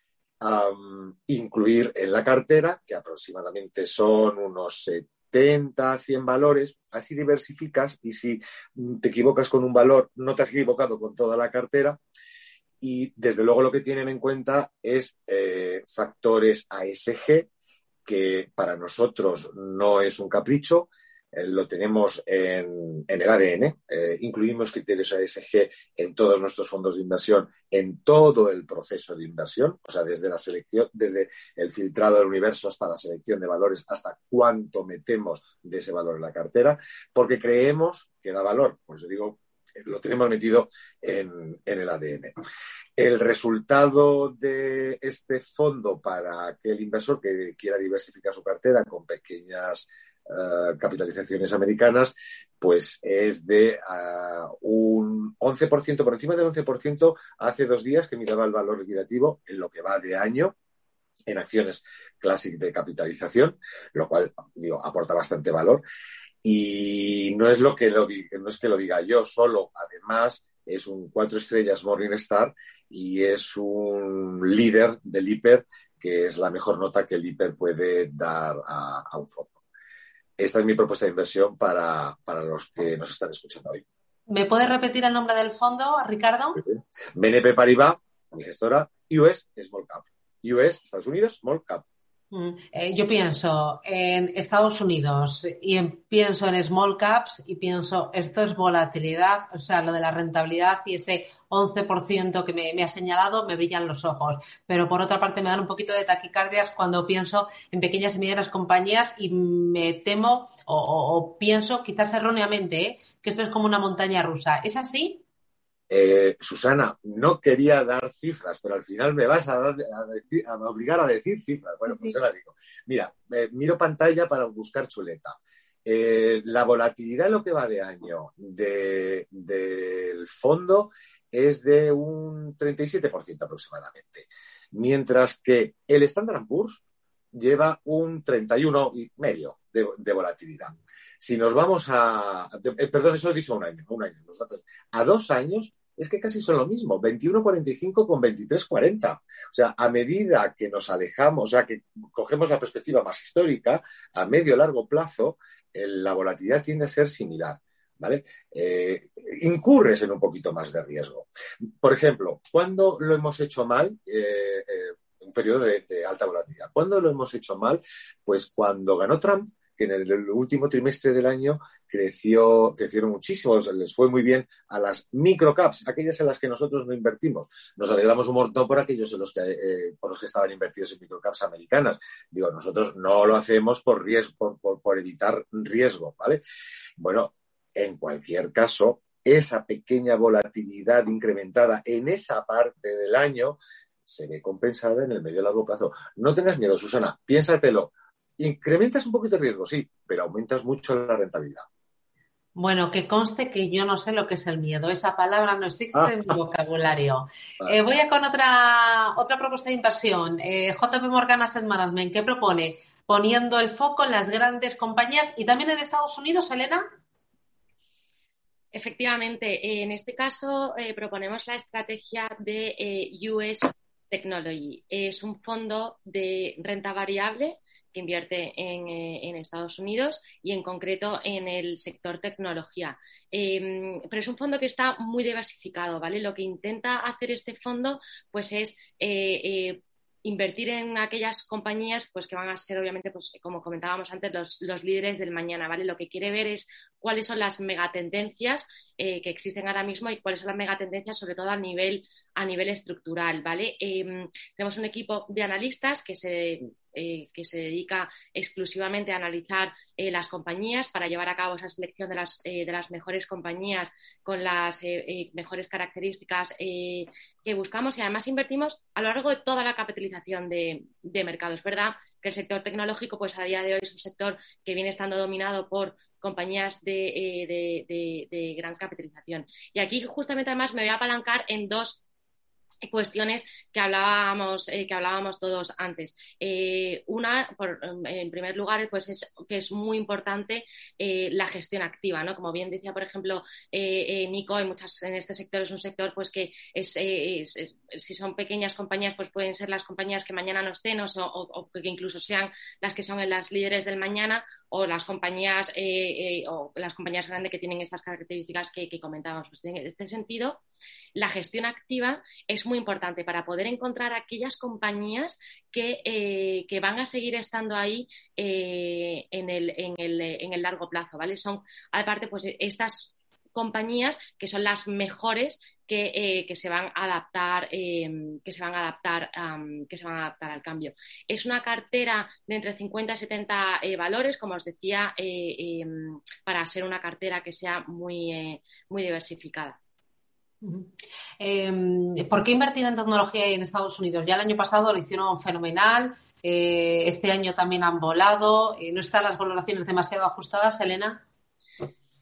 incluir en la cartera, que aproximadamente son unos 70 a 100 valores, así diversificas y si te equivocas con un valor, no te has equivocado con toda la cartera. Y desde luego lo que tienen en cuenta es eh, factores ASG, que para nosotros no es un capricho, eh, lo tenemos en, el ADN. Eh, incluimos criterios ASG en todos nuestros fondos de inversión, en todo el proceso de inversión, o sea, desde la selección, desde el filtrado del universo hasta la selección de valores, hasta cuánto metemos de ese valor en la cartera, porque creemos que da valor. Pues yo digo, lo tenemos metido en, el ADN. El resultado de este fondo para aquel inversor que quiera diversificar su cartera con pequeñas eh, capitalizaciones americanas, pues es de uh, un 11%, por encima del 11% hace dos días que miraba el valor liquidativo en lo que va de año en acciones Classic de capitalización, lo cual digo, aporta bastante valor. Y no es, lo que lo, no es que lo diga yo solo, además es un cuatro estrellas Morningstar y es un líder del hiper, que es la mejor nota que el hiper puede dar a un fondo esta es mi propuesta de inversión para, los que nos están escuchando hoy. ¿Me puedes repetir el nombre del fondo, Ricardo? BNP Paribas, mi gestora, US Small Cap. US, Estados Unidos, Small Cap. Mm, eh, yo pienso en Estados Unidos y pienso en small caps y pienso, esto es volatilidad, o sea, lo de la rentabilidad y ese 11% que me, ha señalado, me brillan los ojos. Pero por otra parte me dan un poquito de taquicardias cuando pienso en pequeñas y medianas compañías y me temo o, pienso, quizás erróneamente, ¿eh? que esto es como una montaña rusa. ¿Es así? Eh, Susana, no quería dar cifras, pero al final me vas a, obligar a decir cifras. Bueno, pues yo la digo. Mira, miro pantalla para buscar chuleta. Eh, la volatilidad en lo que va de año del fondo es de un 37% aproximadamente, mientras que el Standard Poor's lleva un 31 y medio de, volatilidad. Si nos vamos a, eh, perdón, eso lo he dicho a un año, un año, los datos, a dos años es que casi son lo mismo, 21.45 con 23.40. O sea, a medida que nos alejamos, o sea, que cogemos la perspectiva más histórica, a medio largo plazo, la volatilidad tiende a ser similar. ¿Vale? Eh, incurres en un poquito más de riesgo. Por ejemplo, cuando lo hemos hecho mal, eh, un periodo de, alta volatilidad. ¿Cuándo lo hemos hecho mal? Pues cuando ganó Trump, que en el, último trimestre del año creció, crecieron muchísimo, les fue muy bien a las microcaps, aquellas en las que nosotros no invertimos. Nos alegramos un montón por aquellos en los que, eh, por los que estaban invertidos en microcaps americanas. Digo, nosotros no lo hacemos por riesgo, por, por evitar riesgo, ¿vale? Bueno, en cualquier caso, esa pequeña volatilidad incrementada en esa parte del año se ve compensada en el medio y largo plazo. No tengas miedo, Susana, piénsatelo. Incrementas un poquito de riesgo, sí, pero aumentas mucho la rentabilidad. Bueno, que conste que yo no sé lo que es el miedo. Esa palabra no existe en mi vocabulario. Eh, voy a con otra, otra propuesta de inversión. Eh, JP Morgan Asset Management, ¿qué propone? Poniendo el foco en las grandes compañías y también en Estados Unidos, Elena. Efectivamente, en este caso eh, proponemos la estrategia de US Technology. Es un fondo de renta variable que invierte en, eh, Estados Unidos y en concreto en el sector tecnología. Em, pero es un fondo que está muy diversificado, ¿vale? Lo que intenta hacer este fondo pues es eh, eh, invertir en aquellas compañías pues que van a ser obviamente pues como comentábamos antes los, líderes del mañana vale lo que quiere ver es cuáles son las megatendencias que existen ahora mismo y cuáles son las megatendencias sobre todo a nivel a nivel estructural vale em, tenemos un equipo de analistas que se eh, que se dedica exclusivamente a analizar eh, las compañías para llevar a cabo esa selección de las, eh, de las mejores compañías con las mejores características que buscamos y además invertimos a lo largo de toda la capitalización de, de mercados. ¿verdad? Que el sector tecnológico, pues a día de hoy es un sector que viene estando dominado por compañías de, de, gran capitalización. Y aquí justamente además me voy a apalancar en dos cuestiones que hablábamos, eh, que hablábamos todos antes. Eh, una, en primer lugar, pues es que es muy importante eh, la gestión activa, ¿no? Como bien decía, por ejemplo, Nico, en muchas, en este sector es un sector pues que es, si son pequeñas compañías, pues pueden ser las compañías que mañana no estén o, que incluso sean las que son las líderes del mañana o las compañías o las compañías grandes que tienen estas características que, que comentábamos. Pues en este sentido, la gestión activa es muy importante para poder encontrar aquellas compañías que, eh, van a seguir estando ahí eh, en, el, largo plazo, ¿vale? Son, aparte, pues estas compañías que son las mejores que, eh, se van a adaptar que se van a adaptar que se van a adaptar al cambio es una cartera de entre 50 y 70 valores como os decía para ser una cartera que sea muy muy diversificada Em, ¿Por qué invertir en tecnología en Estados Unidos? Ya el año pasado lo hicieron fenomenal, eh, este año también han volado, eh, ¿no están las valoraciones demasiado ajustadas, Elena?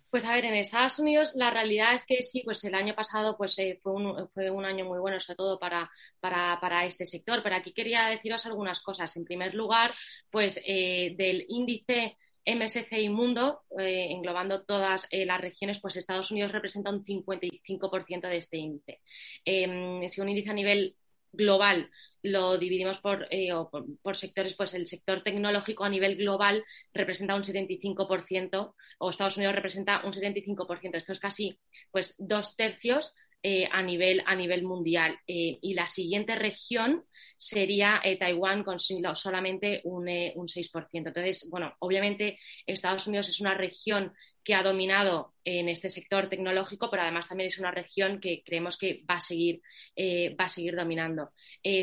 Pues a ver, en Estados Unidos la realidad es que sí, pues el año pasado pues eh, fue, un, fue, un, año muy bueno, sobre todo para, para, este sector. Pero aquí quería deciros algunas cosas. En primer lugar, pues del índice MSCI Mundo, eh, englobando todas eh, las regiones, pues Estados Unidos representa un 55% de este índice. Em, si un índice a nivel global lo dividimos eh, por, por, sectores, pues el sector tecnológico a nivel global representa un 75% o Estados Unidos representa un 75%. Esto es casi pues dos tercios eh, a, nivel, a nivel mundial. Eh, y la siguiente región sería eh, Taiwán con solamente un, un 6%. Entonces, bueno, obviamente Estados Unidos es una región que ha dominado en este sector tecnológico, pero además también es una región que creemos que va a seguir, va a seguir dominando.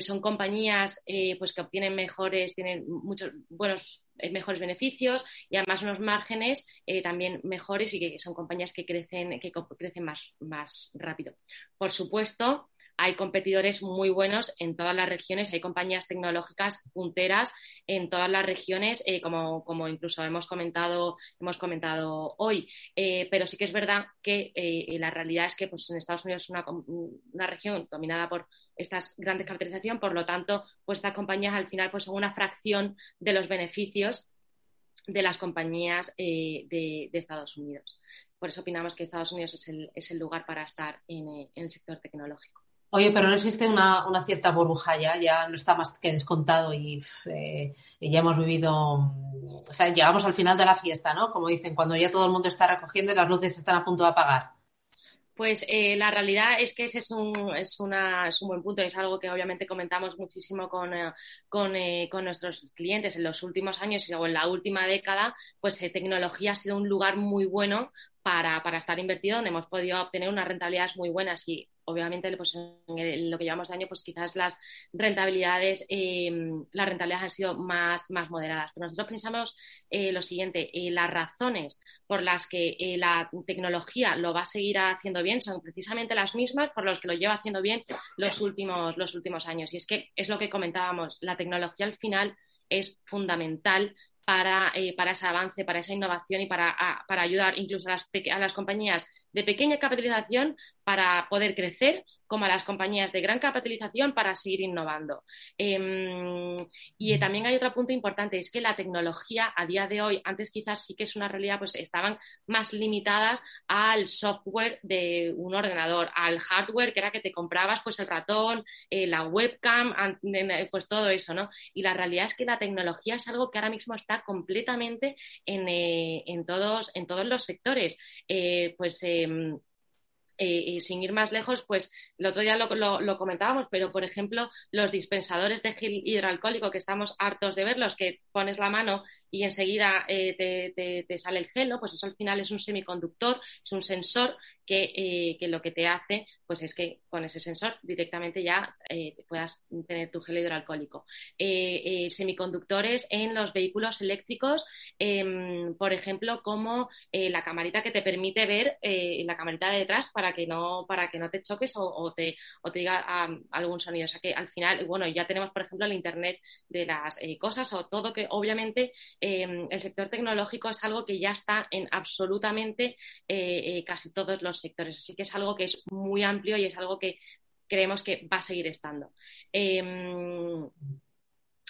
son compañías pues que obtienen mejores, tienen muchos buenos eh, mejores beneficios y además unos márgenes eh, también mejores y que son compañías que crecen, que crecen más, más rápido. Por supuesto, hay competidores muy buenos en todas las regiones, hay compañías tecnológicas punteras en todas las regiones, eh, como, incluso hemos comentado, hemos comentado hoy. Eh, pero sí que es verdad que eh, la realidad es que pues, en Estados Unidos es una, una región dominada por estas grandes capitalizaciones, por lo tanto, pues estas compañías al final pues, son una fracción de los beneficios de las compañías de, Estados Unidos. Por eso opinamos que Estados Unidos es el, es el lugar para estar en el sector tecnológico. Oye, pero no existe una, cierta burbuja ya, ya no está más que descontado y, eh, ya hemos vivido, o sea, llegamos al final de la fiesta, ¿no? Como dicen, cuando ya todo el mundo está recogiendo y las luces están a punto de apagar. Pues eh, la realidad es que ese es un, es, una, es un buen punto, es algo que obviamente comentamos muchísimo con, eh, con, con, nuestros clientes en los últimos años o en la última década, pues tecnología ha sido un lugar muy bueno para, para, estar invertido, donde hemos podido obtener unas rentabilidades muy buenas y obviamente pues, en lo que llevamos de año, pues quizás las rentabilidades, eh, las rentabilidades han sido más, más moderadas. Pero nosotros pensamos eh, lo siguiente, eh, las razones por las que la tecnología lo va a seguir haciendo bien son precisamente las mismas por las que lo lleva haciendo bien los últimos, los últimos años. Y es que es lo que comentábamos, la tecnología al final es fundamental para, para, ese avance, para esa innovación y para, para ayudar incluso a las, a las compañías de pequeña capitalización para poder crecer como a las compañías de gran capitalización para seguir innovando. Em, y mm. también hay otro punto importante, es que la tecnología a día de hoy, antes quizás sí que es una realidad, pues estaban más limitadas al software de un ordenador, al hardware que era que te comprabas pues el ratón, eh, la webcam, pues todo eso, ¿no? Y la realidad es que la tecnología es algo que ahora mismo está completamente en, eh, todos, en todos los sectores. Eh, pues em, y sin ir más lejos, pues el otro día lo, comentábamos, pero por ejemplo, los dispensadores de gel hidroalcohólico que estamos hartos de verlos, que pones la mano y enseguida eh, te, sale el gel, Pues eso al final es un semiconductor, es un sensor que, eh, lo que te hace pues es que con ese sensor directamente ya eh, puedas tener tu gel hidroalcohólico. semiconductores en los vehículos eléctricos, em, por ejemplo, como la camarita que te permite ver la camarita de detrás para que no, para que no te choques o, te, o te diga algún sonido. O sea que al final, bueno, ya tenemos, por ejemplo, el Internet de las cosas o todo que obviamente Em, el sector tecnológico es algo que ya está en absolutamente eh, eh, casi todos los sectores. Así que es algo que es muy amplio y es algo que creemos que va a seguir estando. Em,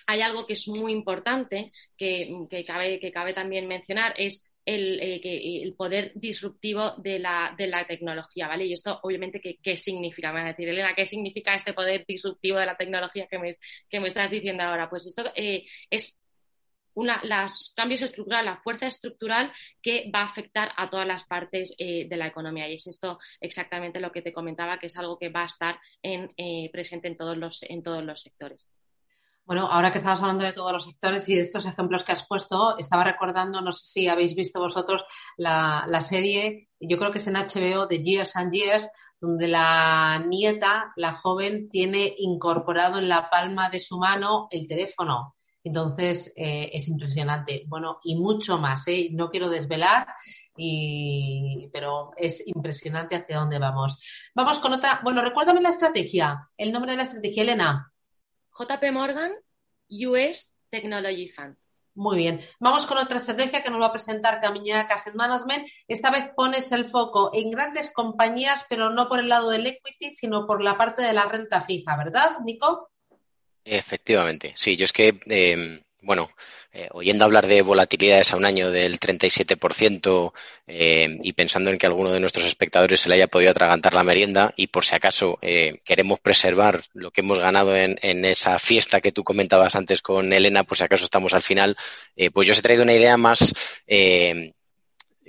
hay algo que es muy importante que, cabe, que cabe también mencionar, es el, eh, poder disruptivo de la, tecnología, ¿vale? Y esto, obviamente, ¿qué, significa? Me vas a decir, Elena, ¿qué significa este poder disruptivo de la tecnología que me, que me estás diciendo ahora? Pues esto es una, los cambios estructurales, la fuerza estructural que va a afectar a todas las partes eh, de la economía. Y es esto exactamente lo que te comentaba, que es algo que va a estar en, eh, presente en todos, los, en todos los sectores. Bueno, ahora que estamos hablando de todos los sectores y de estos ejemplos que has puesto, estaba recordando, no sé si habéis visto vosotros la, la serie, yo creo que es en HBO, de Years and Years, donde la nieta, la joven, tiene incorporado en la palma de su mano el teléfono entonces, eh, es impresionante. Bueno, y mucho más, ¿eh? No quiero desvelar, pero es impresionante hacia dónde vamos. Vamos con otra. Bueno, recuérdame la estrategia, el nombre de la estrategia, Elena. JP Morgan, US Technology Fund. Muy bien. Vamos con otra estrategia que nos va a presentar Camiña Asset Management. Esta vez pones el foco en grandes compañías, pero no por el lado del equity, sino por la parte de la renta fija, ¿verdad, Nico? Efectivamente, sí, yo es que, em, bueno, eh, oyendo hablar de volatilidades a un año del 37% eh, y pensando en que alguno de nuestros espectadores se le haya podido atragantar la merienda y por si acaso eh, queremos preservar lo que hemos ganado en, en, esa fiesta que tú comentabas antes con Elena, por si acaso estamos al final, pues yo os he traído una idea más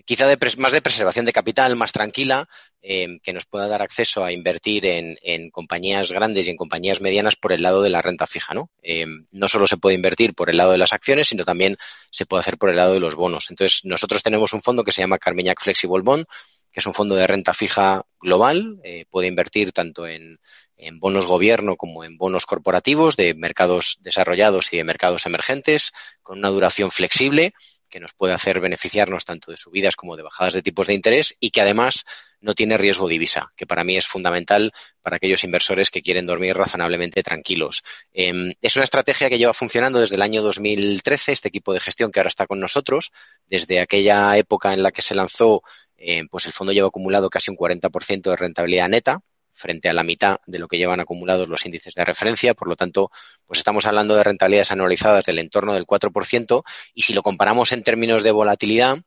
quizá de, más de preservación de capital, más tranquila, Em, que nos pueda dar acceso a invertir en, compañías grandes y en compañías medianas por el lado de la renta fija, ¿no? Em, no solo se puede invertir por el lado de las acciones, sino también se puede hacer por el lado de los bonos. Entonces, nosotros tenemos un fondo que se llama Carmiñac Flexible Bond, que es un fondo de renta fija global, eh, puede invertir tanto en, en bonos gobierno como en bonos corporativos de mercados desarrollados y de mercados emergentes, con una duración flexible que nos puede hacer beneficiarnos tanto de subidas como de bajadas de tipos de interés y que además no tiene riesgo divisa, que para mí es fundamental para aquellos inversores que quieren dormir razonablemente tranquilos. Em, es una estrategia que lleva funcionando desde el año 2013, este equipo de gestión que ahora está con nosotros, desde aquella época en la que se lanzó, em, pues el fondo lleva acumulado casi un 40% de rentabilidad neta, frente a la mitad de lo que llevan acumulados los índices de referencia. Por lo tanto, pues estamos hablando de rentabilidades anualizadas del entorno del 4%. Y si lo comparamos en términos de volatilidad,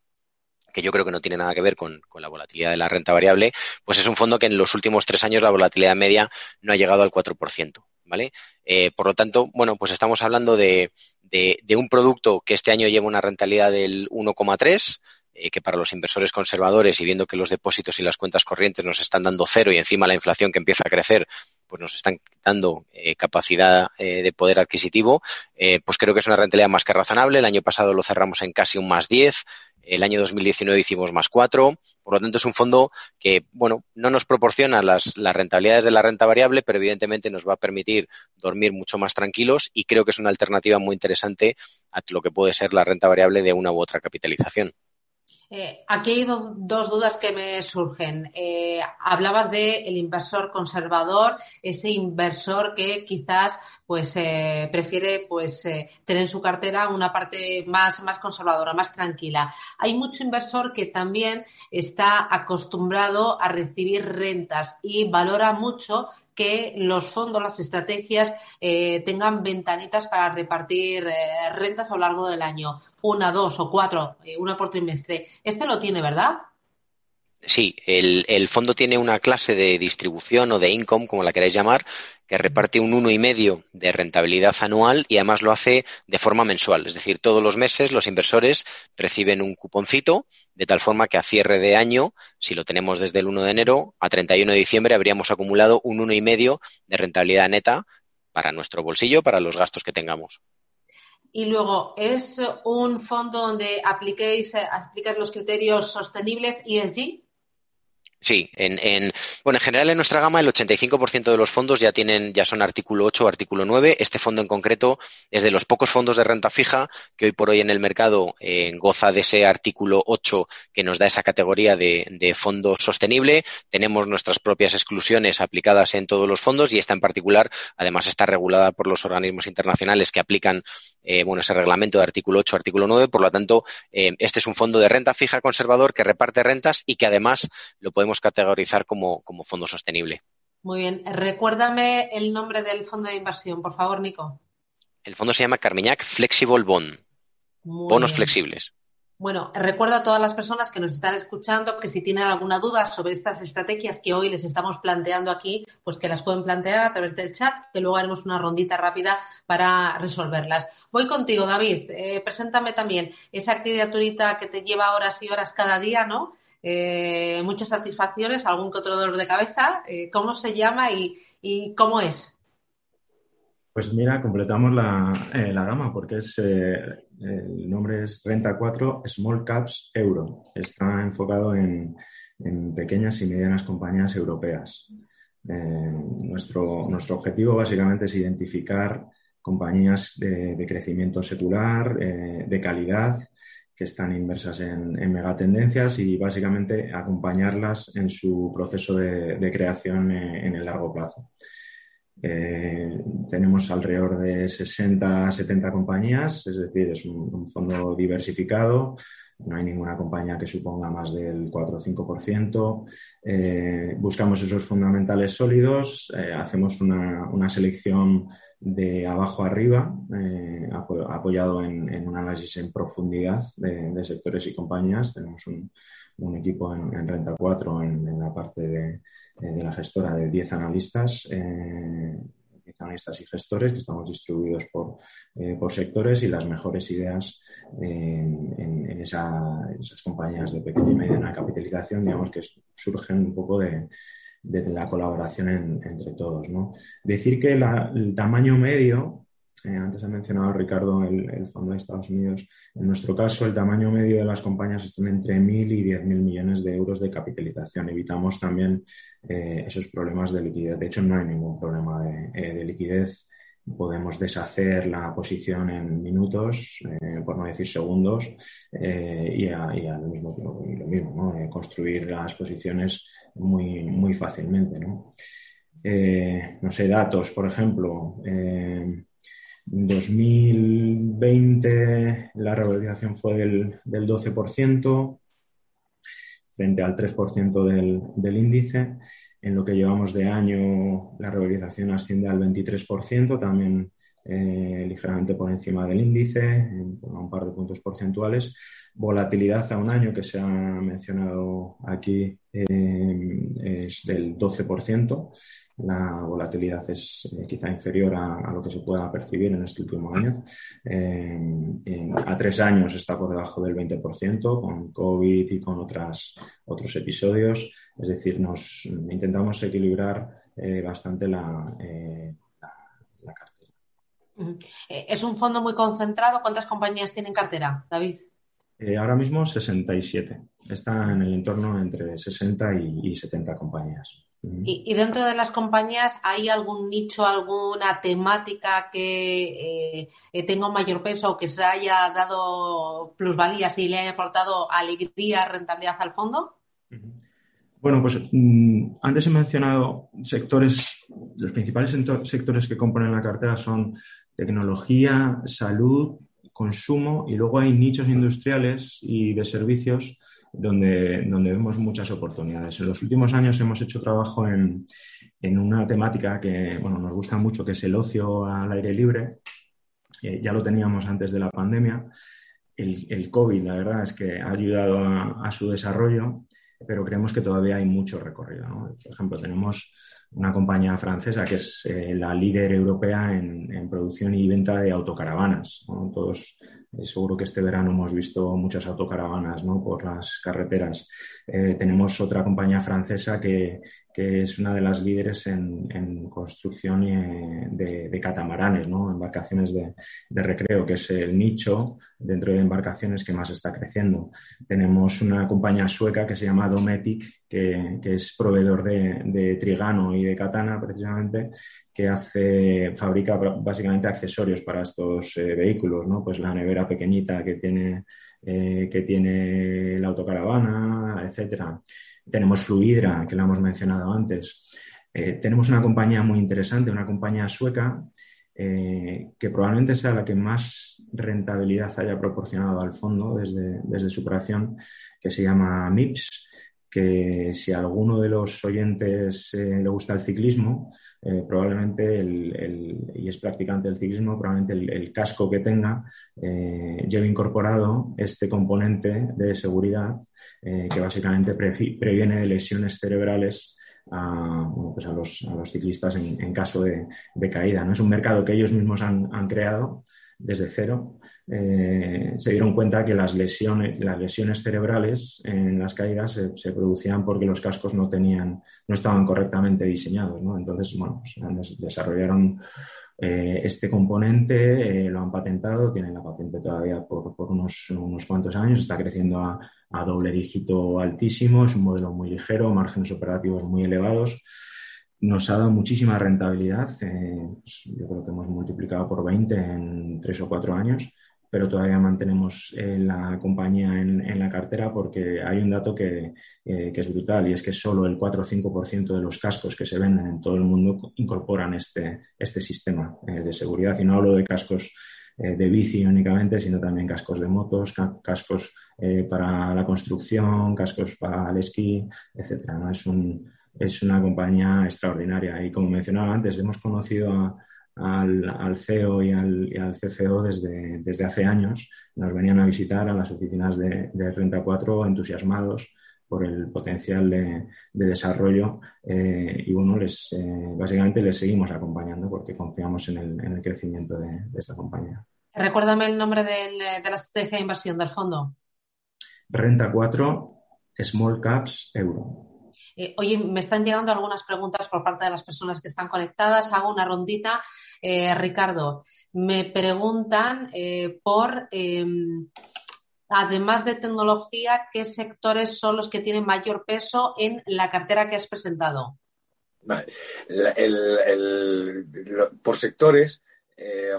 que yo creo que no tiene nada que ver con, la volatilidad de la renta variable, pues es un fondo que en los últimos tres años la volatilidad media no ha llegado al 4%. ¿Vale? Eh, por lo tanto, bueno, pues estamos hablando de, de un producto que este año lleva una rentabilidad del 1,3, eh, que para los inversores conservadores y viendo que los depósitos y las cuentas corrientes nos están dando cero y encima la inflación que empieza a crecer, pues nos están dando eh, capacidad de poder adquisitivo, pues creo que es una rentabilidad más que razonable. El año pasado lo cerramos en casi un más 10. El año 2019 hicimos más 4. Por lo tanto, es un fondo que, bueno, no nos proporciona las, las rentabilidades de la renta variable, pero evidentemente nos va a permitir dormir mucho más tranquilos y creo que es una alternativa muy interesante a lo que puede ser la renta variable de una u otra capitalización. Eh, aquí hay dos dudas que me surgen. Eh, hablabas de el inversor conservador, ese inversor que quizás pues eh, prefiere pues tener en su cartera una parte más, más conservadora, más tranquila. Hay mucho inversor que también está acostumbrado a recibir rentas y valora mucho que los fondos, las estrategias eh, tengan ventanitas para repartir eh, rentas a lo largo del año, una, dos o cuatro, eh, una por trimestre. Este lo tiene, ¿verdad? Sí, el, el, fondo tiene una clase de distribución o de income, como la queráis llamar, que reparte un uno y medio de rentabilidad anual y además lo hace de forma mensual. Es decir, todos los meses los inversores reciben un cuponcito de tal forma que a cierre de año, si lo tenemos desde el 1 de enero a 31 de diciembre, habríamos acumulado un uno y medio de rentabilidad neta para nuestro bolsillo, para los gastos que tengamos. Y luego, ¿es un fondo donde apliquéis, eh, los criterios sostenibles ESG? Sí, en, en, bueno, en general en nuestra gama el 85% de los fondos ya tienen, ya son artículo 8 o artículo 9. Este fondo en concreto es de los pocos fondos de renta fija que hoy por hoy en el mercado eh, goza de ese artículo 8 que nos da esa categoría de, de fondo sostenible. Tenemos nuestras propias exclusiones aplicadas en todos los fondos y esta en particular además está regulada por los organismos internacionales que aplican eh, bueno, ese reglamento de artículo 8, artículo 9. Por lo tanto, eh, este es un fondo de renta fija conservador que reparte rentas y que además lo podemos categorizar como, fondo sostenible. Muy bien. Recuérdame el nombre del fondo de inversión, por favor, Nico. El fondo se llama Carmiñac Flexible Bond. bonos flexibles. Bueno, recuerdo a todas las personas que nos están escuchando que si tienen alguna duda sobre estas estrategias que hoy les estamos planteando aquí, pues que las pueden plantear a través del chat, que luego haremos una rondita rápida para resolverlas. Voy contigo, David. Eh, preséntame también esa criaturita que te lleva horas y horas cada día, ¿no? Eh, muchas satisfacciones, algún que otro dolor de cabeza. Eh, ¿Cómo se llama y, cómo es? Pues mira, completamos la, eh, gama porque es el nombre es Renta 4 Small Caps Euro. Está enfocado en, pequeñas y medianas compañías europeas. nuestro, nuestro objetivo básicamente es identificar compañías de crecimiento secular, de calidad que están inversas en, megatendencias y básicamente acompañarlas en su proceso de, creación eh, en, el largo plazo. Eh, tenemos alrededor de 60 a 70 compañías, es decir, es un, fondo diversificado, no hay ninguna compañía que suponga más del 4 o 5%. Eh, buscamos esos fundamentales sólidos, hacemos una, una selección de abajo arriba, eh, apoyado en, un análisis en profundidad de, sectores y compañías. Tenemos un, equipo en, Renta 4 en, la parte de, la gestora de 10 analistas. Eh, analistas y gestores que estamos distribuidos por, eh, por sectores y las mejores ideas en, esas compañías de pequeña y mediana capitalización, digamos que surgen un poco de, de la colaboración entre todos. ¿no? Decir que el tamaño medio, eh, antes ha mencionado Ricardo el, Fondo de Estados Unidos, en nuestro caso el tamaño medio de las compañías están entre 1.000 y 10.000 millones de euros de capitalización. Evitamos también eh, esos problemas de liquidez. De hecho, no hay ningún problema de, eh, liquidez podemos deshacer la posición en minutos, eh, por no decir segundos, eh, y, al mismo lo mismo, ¿no? construir las posiciones muy, muy fácilmente. ¿no? sé, datos, por ejemplo. En 2020 la revalorización fue del, del 12% frente al 3% del, del índice. En lo que llevamos de año, la revalorización asciende al 23%, también eh, ligeramente por encima del índice, en, un par de puntos porcentuales. Volatilidad a un año que se ha mencionado aquí eh, es del 12% la volatilidad es eh, quizá inferior a, lo que se pueda percibir en este último año. a tres años está por debajo del 20% con COVID y con otras, otros episodios. Es decir, nos intentamos equilibrar eh, bastante la, eh, la, cartera. ¿Es un fondo muy concentrado? ¿Cuántas compañías tienen cartera, David? ahora mismo 67. Está en el entorno entre 60 y 70 compañías. Y, dentro de las compañías, ¿hay algún nicho, alguna temática que eh, tenga un mayor peso o que se haya dado plusvalías y le haya aportado alegría, rentabilidad al fondo? Bueno, pues mm, antes he mencionado sectores, los principales sectores que componen la cartera son tecnología, salud, consumo y luego hay nichos industriales y de servicios donde, donde vemos muchas oportunidades. En los últimos años hemos hecho trabajo en, en una temática que bueno, nos gusta mucho, que es el ocio al aire libre. Eh, ya lo teníamos antes de la pandemia. El, el, COVID, la verdad, es que ha ayudado a, su desarrollo, pero creemos que todavía hay mucho recorrido. Por ejemplo, tenemos una compañía francesa que es eh, la líder europea en, producción y venta de autocaravanas. Todos eh, seguro que este verano hemos visto muchas autocaravanas por las carreteras. Eh, tenemos otra compañía francesa que, que, es una de las líderes en, en construcción eh, de, de, catamaranes, ¿no? embarcaciones de, de, recreo, que es el nicho dentro de embarcaciones que más está creciendo. Tenemos una compañía sueca que se llama Dometic, que, que es proveedor de, de trigano y de katana, precisamente, que hace, fabrica básicamente accesorios para estos eh, vehículos, ¿no? Pues la nevera pequeñita que tiene, eh, que tiene la autocaravana, etcétera. Tenemos Fluidra, que lo hemos mencionado antes. Eh, tenemos una compañía muy interesante, una compañía sueca, que probablemente sea la que más rentabilidad haya proporcionado al fondo desde, desde su creación, que se llama MIPS, que si a alguno de los oyentes le gusta el ciclismo, eh, probablemente, el, y es practicante del ciclismo, probablemente el, casco que tenga eh, lleve incorporado este componente de seguridad eh, que básicamente previene lesiones cerebrales a, pues a, los, a los, ciclistas en, caso de, de, caída. ¿no? Es un mercado que ellos mismos han, han creado desde cero, eh, se dieron cuenta que las lesiones, las lesiones cerebrales en las caídas se, producían porque los cascos no tenían, no estaban correctamente diseñados. ¿no? Entonces, bueno, pues, desarrollaron eh, este componente, eh, lo han patentado, tienen la patente todavía por, por unos, unos, cuantos años, está creciendo a, a doble dígito altísimo, es un modelo muy ligero, márgenes operativos muy elevados nos ha dado muchísima rentabilidad. Eh, yo creo que hemos multiplicado por 20 en tres o cuatro años, pero todavía mantenemos eh, la compañía en, la cartera porque hay un dato que, eh, que, es brutal y es que solo el 4 o 5% de los cascos que se venden en todo el mundo incorporan este, este sistema de seguridad. Y no hablo de cascos de bici únicamente, sino también cascos de motos, cascos para la construcción, cascos para el esquí. ¿no? Es un, es una compañía extraordinaria. Y como mencionaba antes, hemos conocido al, CEO y al, CFO desde, desde, hace años. Nos venían a visitar a las oficinas de, Renta 4 entusiasmados por el potencial de, desarrollo eh, y bueno, les, eh, básicamente les seguimos acompañando porque confiamos en el, crecimiento de, esta compañía. Recuérdame el nombre de la estrategia de inversión del fondo. Renta 4 Small Caps Euro. Eh, oye, me están llegando algunas preguntas por parte de las personas que están conectadas. Hago una rondita. Eh, Ricardo, me preguntan eh, por, em, además de tecnología, ¿qué sectores son los que tienen mayor peso en la cartera que has presentado? por sectores, eh,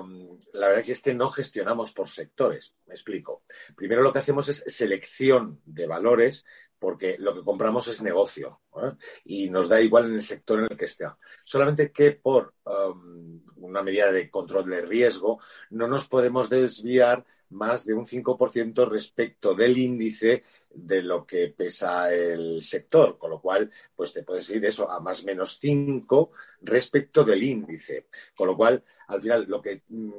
la verdad que no gestionamos por sectores. Me explico. Primero lo que hacemos es selección de valores porque lo que compramos es negocio y nos da igual en el sector en el que esté. Solamente que por um, una medida de control de riesgo no nos podemos desviar más de un 5% respecto del índice de lo que pesa el sector, con lo cual, pues te puedes ir eso a más menos 5 respecto del índice. Con lo cual, al final, lo que, mm,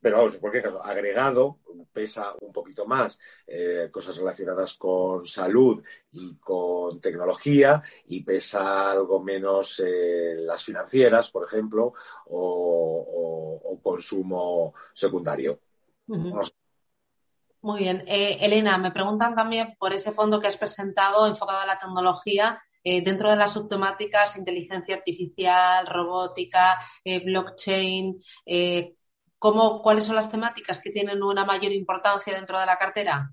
pero vamos, en cualquier caso, agregado pesa un poquito más eh, cosas relacionadas con salud y con tecnología y pesa algo menos eh, las financieras, por ejemplo, o, consumo secundario. Muy bien. Eh, Elena, me preguntan también por ese fondo que has presentado enfocado a la tecnología. Eh, dentro de las subtemáticas, inteligencia artificial, robótica, eh, blockchain, ¿cómo, ¿cuáles son las temáticas que tienen una mayor importancia dentro de la cartera?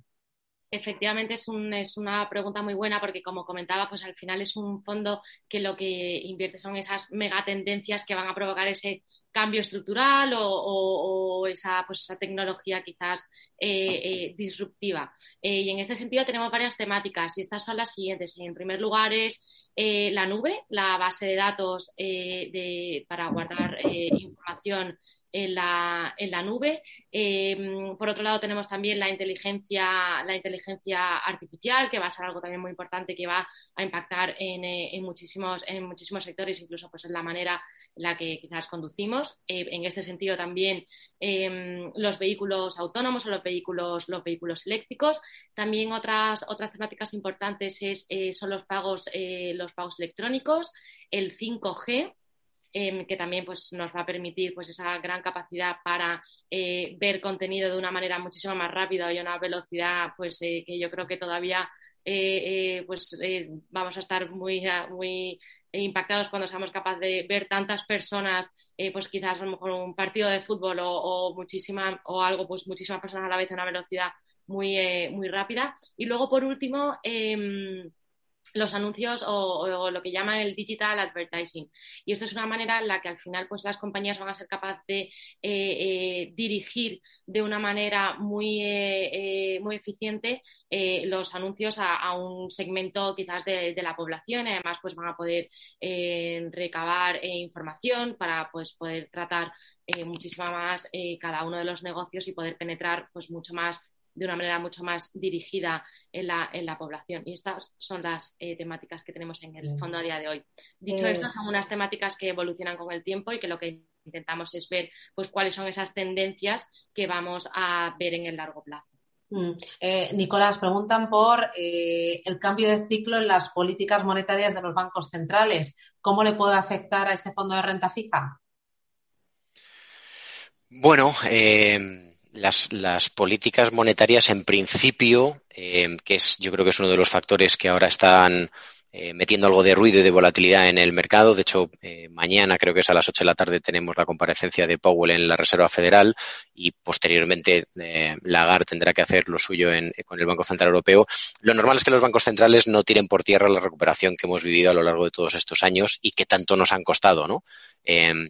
Efectivamente es, un, es, una pregunta muy buena porque como comentaba, pues al final es un fondo que lo que invierte son esas megatendencias que van a provocar ese cambio estructural o, esa, pues esa tecnología quizás eh, eh, disruptiva. Eh, y en este sentido tenemos varias temáticas y estas son las siguientes. En primer lugar es la nube, la base de datos de, para guardar información en la, en la nube. Em, por otro lado, tenemos también la inteligencia, la inteligencia artificial, que va a ser algo también muy importante que va a impactar en, eh, en muchísimos, en muchísimos sectores, incluso pues, en la manera en la que quizás conducimos. Eh, en este sentido, también em, los vehículos autónomos o los vehículos, los vehículos eléctricos. También otras, otras temáticas importantes es, eh, son los pagos, los pagos electrónicos, el 5G Em, que también pues, nos va a permitir pues, esa gran capacidad para eh, ver contenido de una manera muchísimo más rápida y a una velocidad pues, eh, que yo creo que todavía eh, pues, vamos a estar muy, muy impactados cuando seamos capaces de ver tantas personas, pues quizás a lo mejor un partido de fútbol o, muchísima, o algo, pues muchísimas personas a la vez a una velocidad muy, muy rápida. Y luego, por último, em, los anuncios o, lo que llaman el digital advertising. Y esto es una manera en la que al final pues, las compañías van a ser capaces de eh, eh, dirigir de una manera muy, eh, muy eficiente los anuncios a, un segmento quizás de, la población. Además, pues van a poder recabar información para pues, poder tratar muchísimo más cada uno de los negocios y poder penetrar pues, mucho más de una manera mucho más dirigida en la, en la población. Y estas son las eh, temáticas que tenemos en el fondo a día de hoy. Dicho esto, son unas temáticas que evolucionan con el tiempo y que lo que intentamos es ver pues, cuáles son esas tendencias que vamos a ver en el largo plazo. Mm. Eh, Nicolás, preguntan por eh, el cambio de ciclo en las políticas monetarias de los bancos centrales. ¿Cómo le puede afectar a este fondo de renta fija? Bueno, eh, las, las, políticas monetarias, en principio, eh, que es, yo creo que es uno de los factores que ahora están eh, metiendo algo de ruido y de volatilidad en el mercado. De hecho, eh, mañana, creo que es a las 8 de la tarde, tenemos la comparecencia de Powell en la Reserva Federal y posteriormente eh, Lagarde tendrá que hacer lo suyo con el Banco Central Europeo. Lo normal es que los bancos centrales no tiren por tierra la recuperación que hemos vivido a lo largo de todos estos años y que tanto nos han costado, ¿no?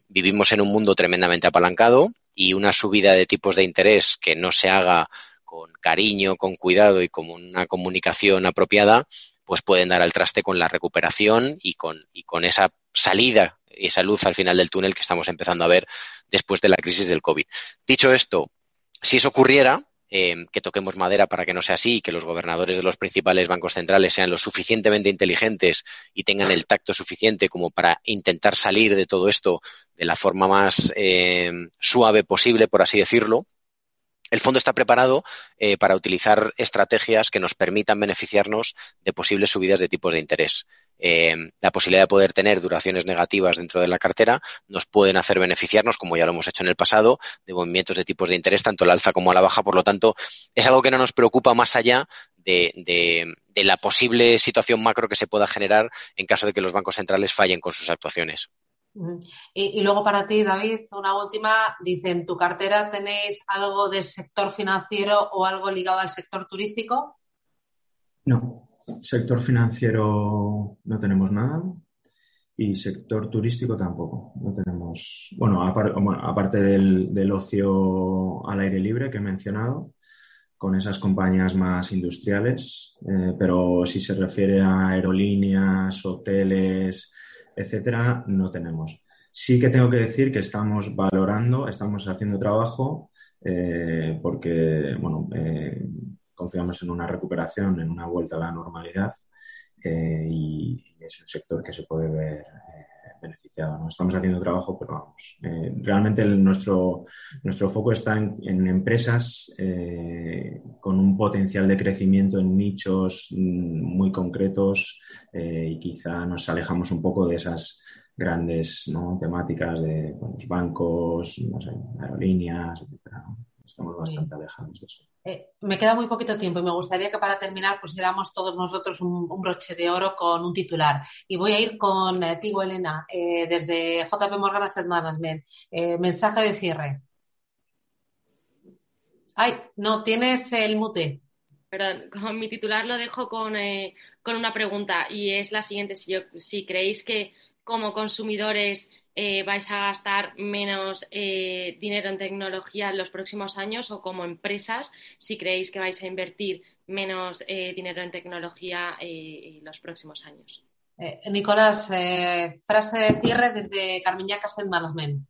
vivimos en un mundo tremendamente apalancado y una subida de tipos de interés que no se haga con cariño, con cuidado y con una comunicación apropiada, pues pueden dar al traste con la recuperación y con, y con esa salida esa luz al final del túnel que estamos empezando a ver después de la crisis del COVID. Dicho esto, si eso ocurriera, eh, que toquemos madera para que no sea así y que los gobernadores de los principales bancos centrales sean lo suficientemente inteligentes y tengan el tacto suficiente como para intentar salir de todo esto de la forma más eh, suave posible, por así decirlo, el fondo está preparado eh, para utilizar estrategias que nos permitan beneficiarnos de posibles subidas de tipos de interés. Eh, la posibilidad de poder tener duraciones negativas dentro de la cartera nos pueden hacer beneficiarnos, como ya lo hemos hecho en el pasado, de movimientos de tipos de interés, tanto al alza como a la baja. Por lo tanto, es algo que no nos preocupa más allá de, de la posible situación macro que se pueda generar en caso de que los bancos centrales fallen con sus actuaciones. Y, luego para ti, David, una última. Dice, ¿en tu cartera tenéis algo del sector financiero o algo ligado al sector turístico? No, sector financiero no tenemos nada. Y sector turístico tampoco. No tenemos. Bueno, aparte del, del, ocio al aire libre que he mencionado, con esas compañías más industriales, eh, pero si se refiere a aerolíneas, hoteles, etcétera, no tenemos. Sí que tengo que decir que estamos valorando, estamos haciendo trabajo eh, porque, bueno, eh, confiamos en una recuperación, en una vuelta a la normalidad y es un sector que se puede ver beneficiado. ¿no? Estamos haciendo trabajo, pero vamos. Eh, realmente nuestro, nuestro foco está en, empresas eh, con un potencial de crecimiento en nichos mm, muy concretos eh, y quizá nos alejamos un poco de esas grandes temáticas de los bancos, aerolíneas, etc. Estamos bastante alejados de eso. Eh, me queda muy poquito tiempo y me gustaría que para terminar pusiéramos todos nosotros un, broche de oro con un titular. Y voy a ir con eh, Tigo Elena, eh, desde JP Morgan Asset Management. mensaje de cierre. Ay, no, tienes el mute. Perdón, con mi titular lo dejo con, una pregunta y es la siguiente. Si, si creéis que como consumidores eh, vais a gastar menos eh, dinero en tecnología en los próximos años o como empresas si creéis que vais a invertir menos eh, dinero en tecnología en los próximos años. Nicolás, frase de cierre desde Carmiñac Asset Management.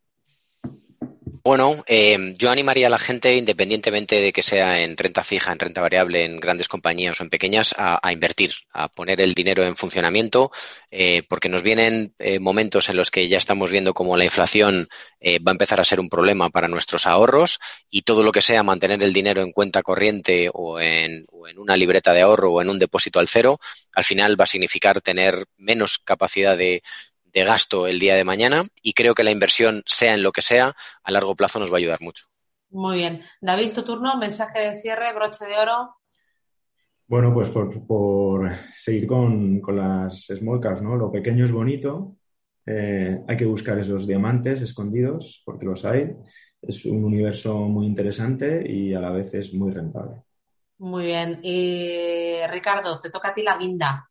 Bueno, eh, yo animaría a la gente, independientemente de que sea en renta fija, en renta variable, en grandes compañías o en pequeñas, a, invertir, a poner el dinero en funcionamiento, eh, porque nos vienen eh, momentos en los que ya estamos viendo cómo la inflación va a empezar a ser un problema para nuestros ahorros y todo lo que sea mantener el dinero en cuenta corriente o en, o en una libreta de ahorro o en un depósito al cero, al final va a significar tener menos capacidad de de gasto el día de mañana y creo que la inversión, sea en lo que sea, a largo plazo nos va a ayudar mucho. Muy bien. David, tu turno, mensaje de cierre, broche de oro. Bueno, pues por, seguir con, las small caps, ¿no? Lo pequeño es bonito, eh, hay que buscar esos diamantes escondidos, porque los hay. Es un universo muy interesante y a la vez es muy rentable. Muy bien. Y Ricardo, te toca a ti la guinda.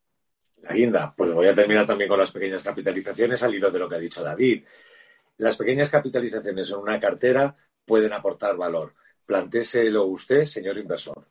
La guinda, pues voy a terminar también con las pequeñas capitalizaciones al hilo de lo que ha dicho David. Las pequeñas capitalizaciones en una cartera pueden aportar valor. Plantéselo usted, señor inversor.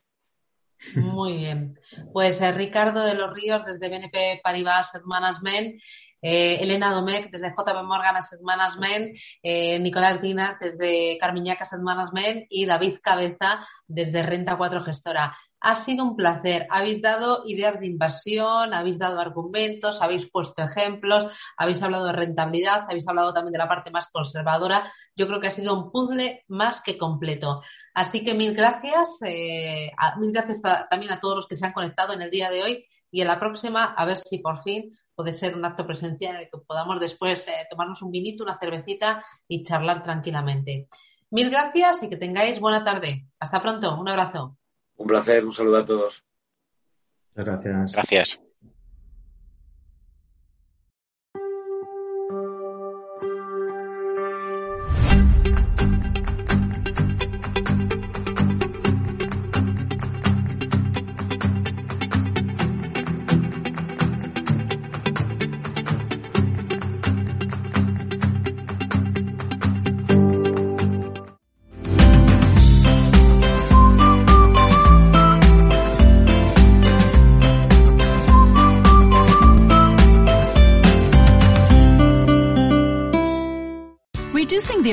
Muy bien. Pues eh, Ricardo de los Ríos, desde BNP Paribas Asset Management, eh, Elena Domecq, desde JP Morgan Asset Management, eh, Nicolás Dinas, desde Carmiñac Asset Management y David Cabeza, desde Renta 4 Gestora. Ha sido un placer. Habéis dado ideas de inversión, habéis dado argumentos, habéis puesto ejemplos, habéis hablado de rentabilidad, habéis hablado también de la parte más conservadora. Yo creo que ha sido un puzzle más que completo. Así que mil gracias. Eh, mil gracias también a todos los que se han conectado en el día de hoy y en la próxima a ver si por fin puede ser un acto presencial en el que podamos después eh, tomarnos un vinito, una cervecita y charlar tranquilamente. Mil gracias y que tengáis buena tarde. Hasta pronto. Un abrazo. Un placer, un saludo a todos. Gracias. Gracias.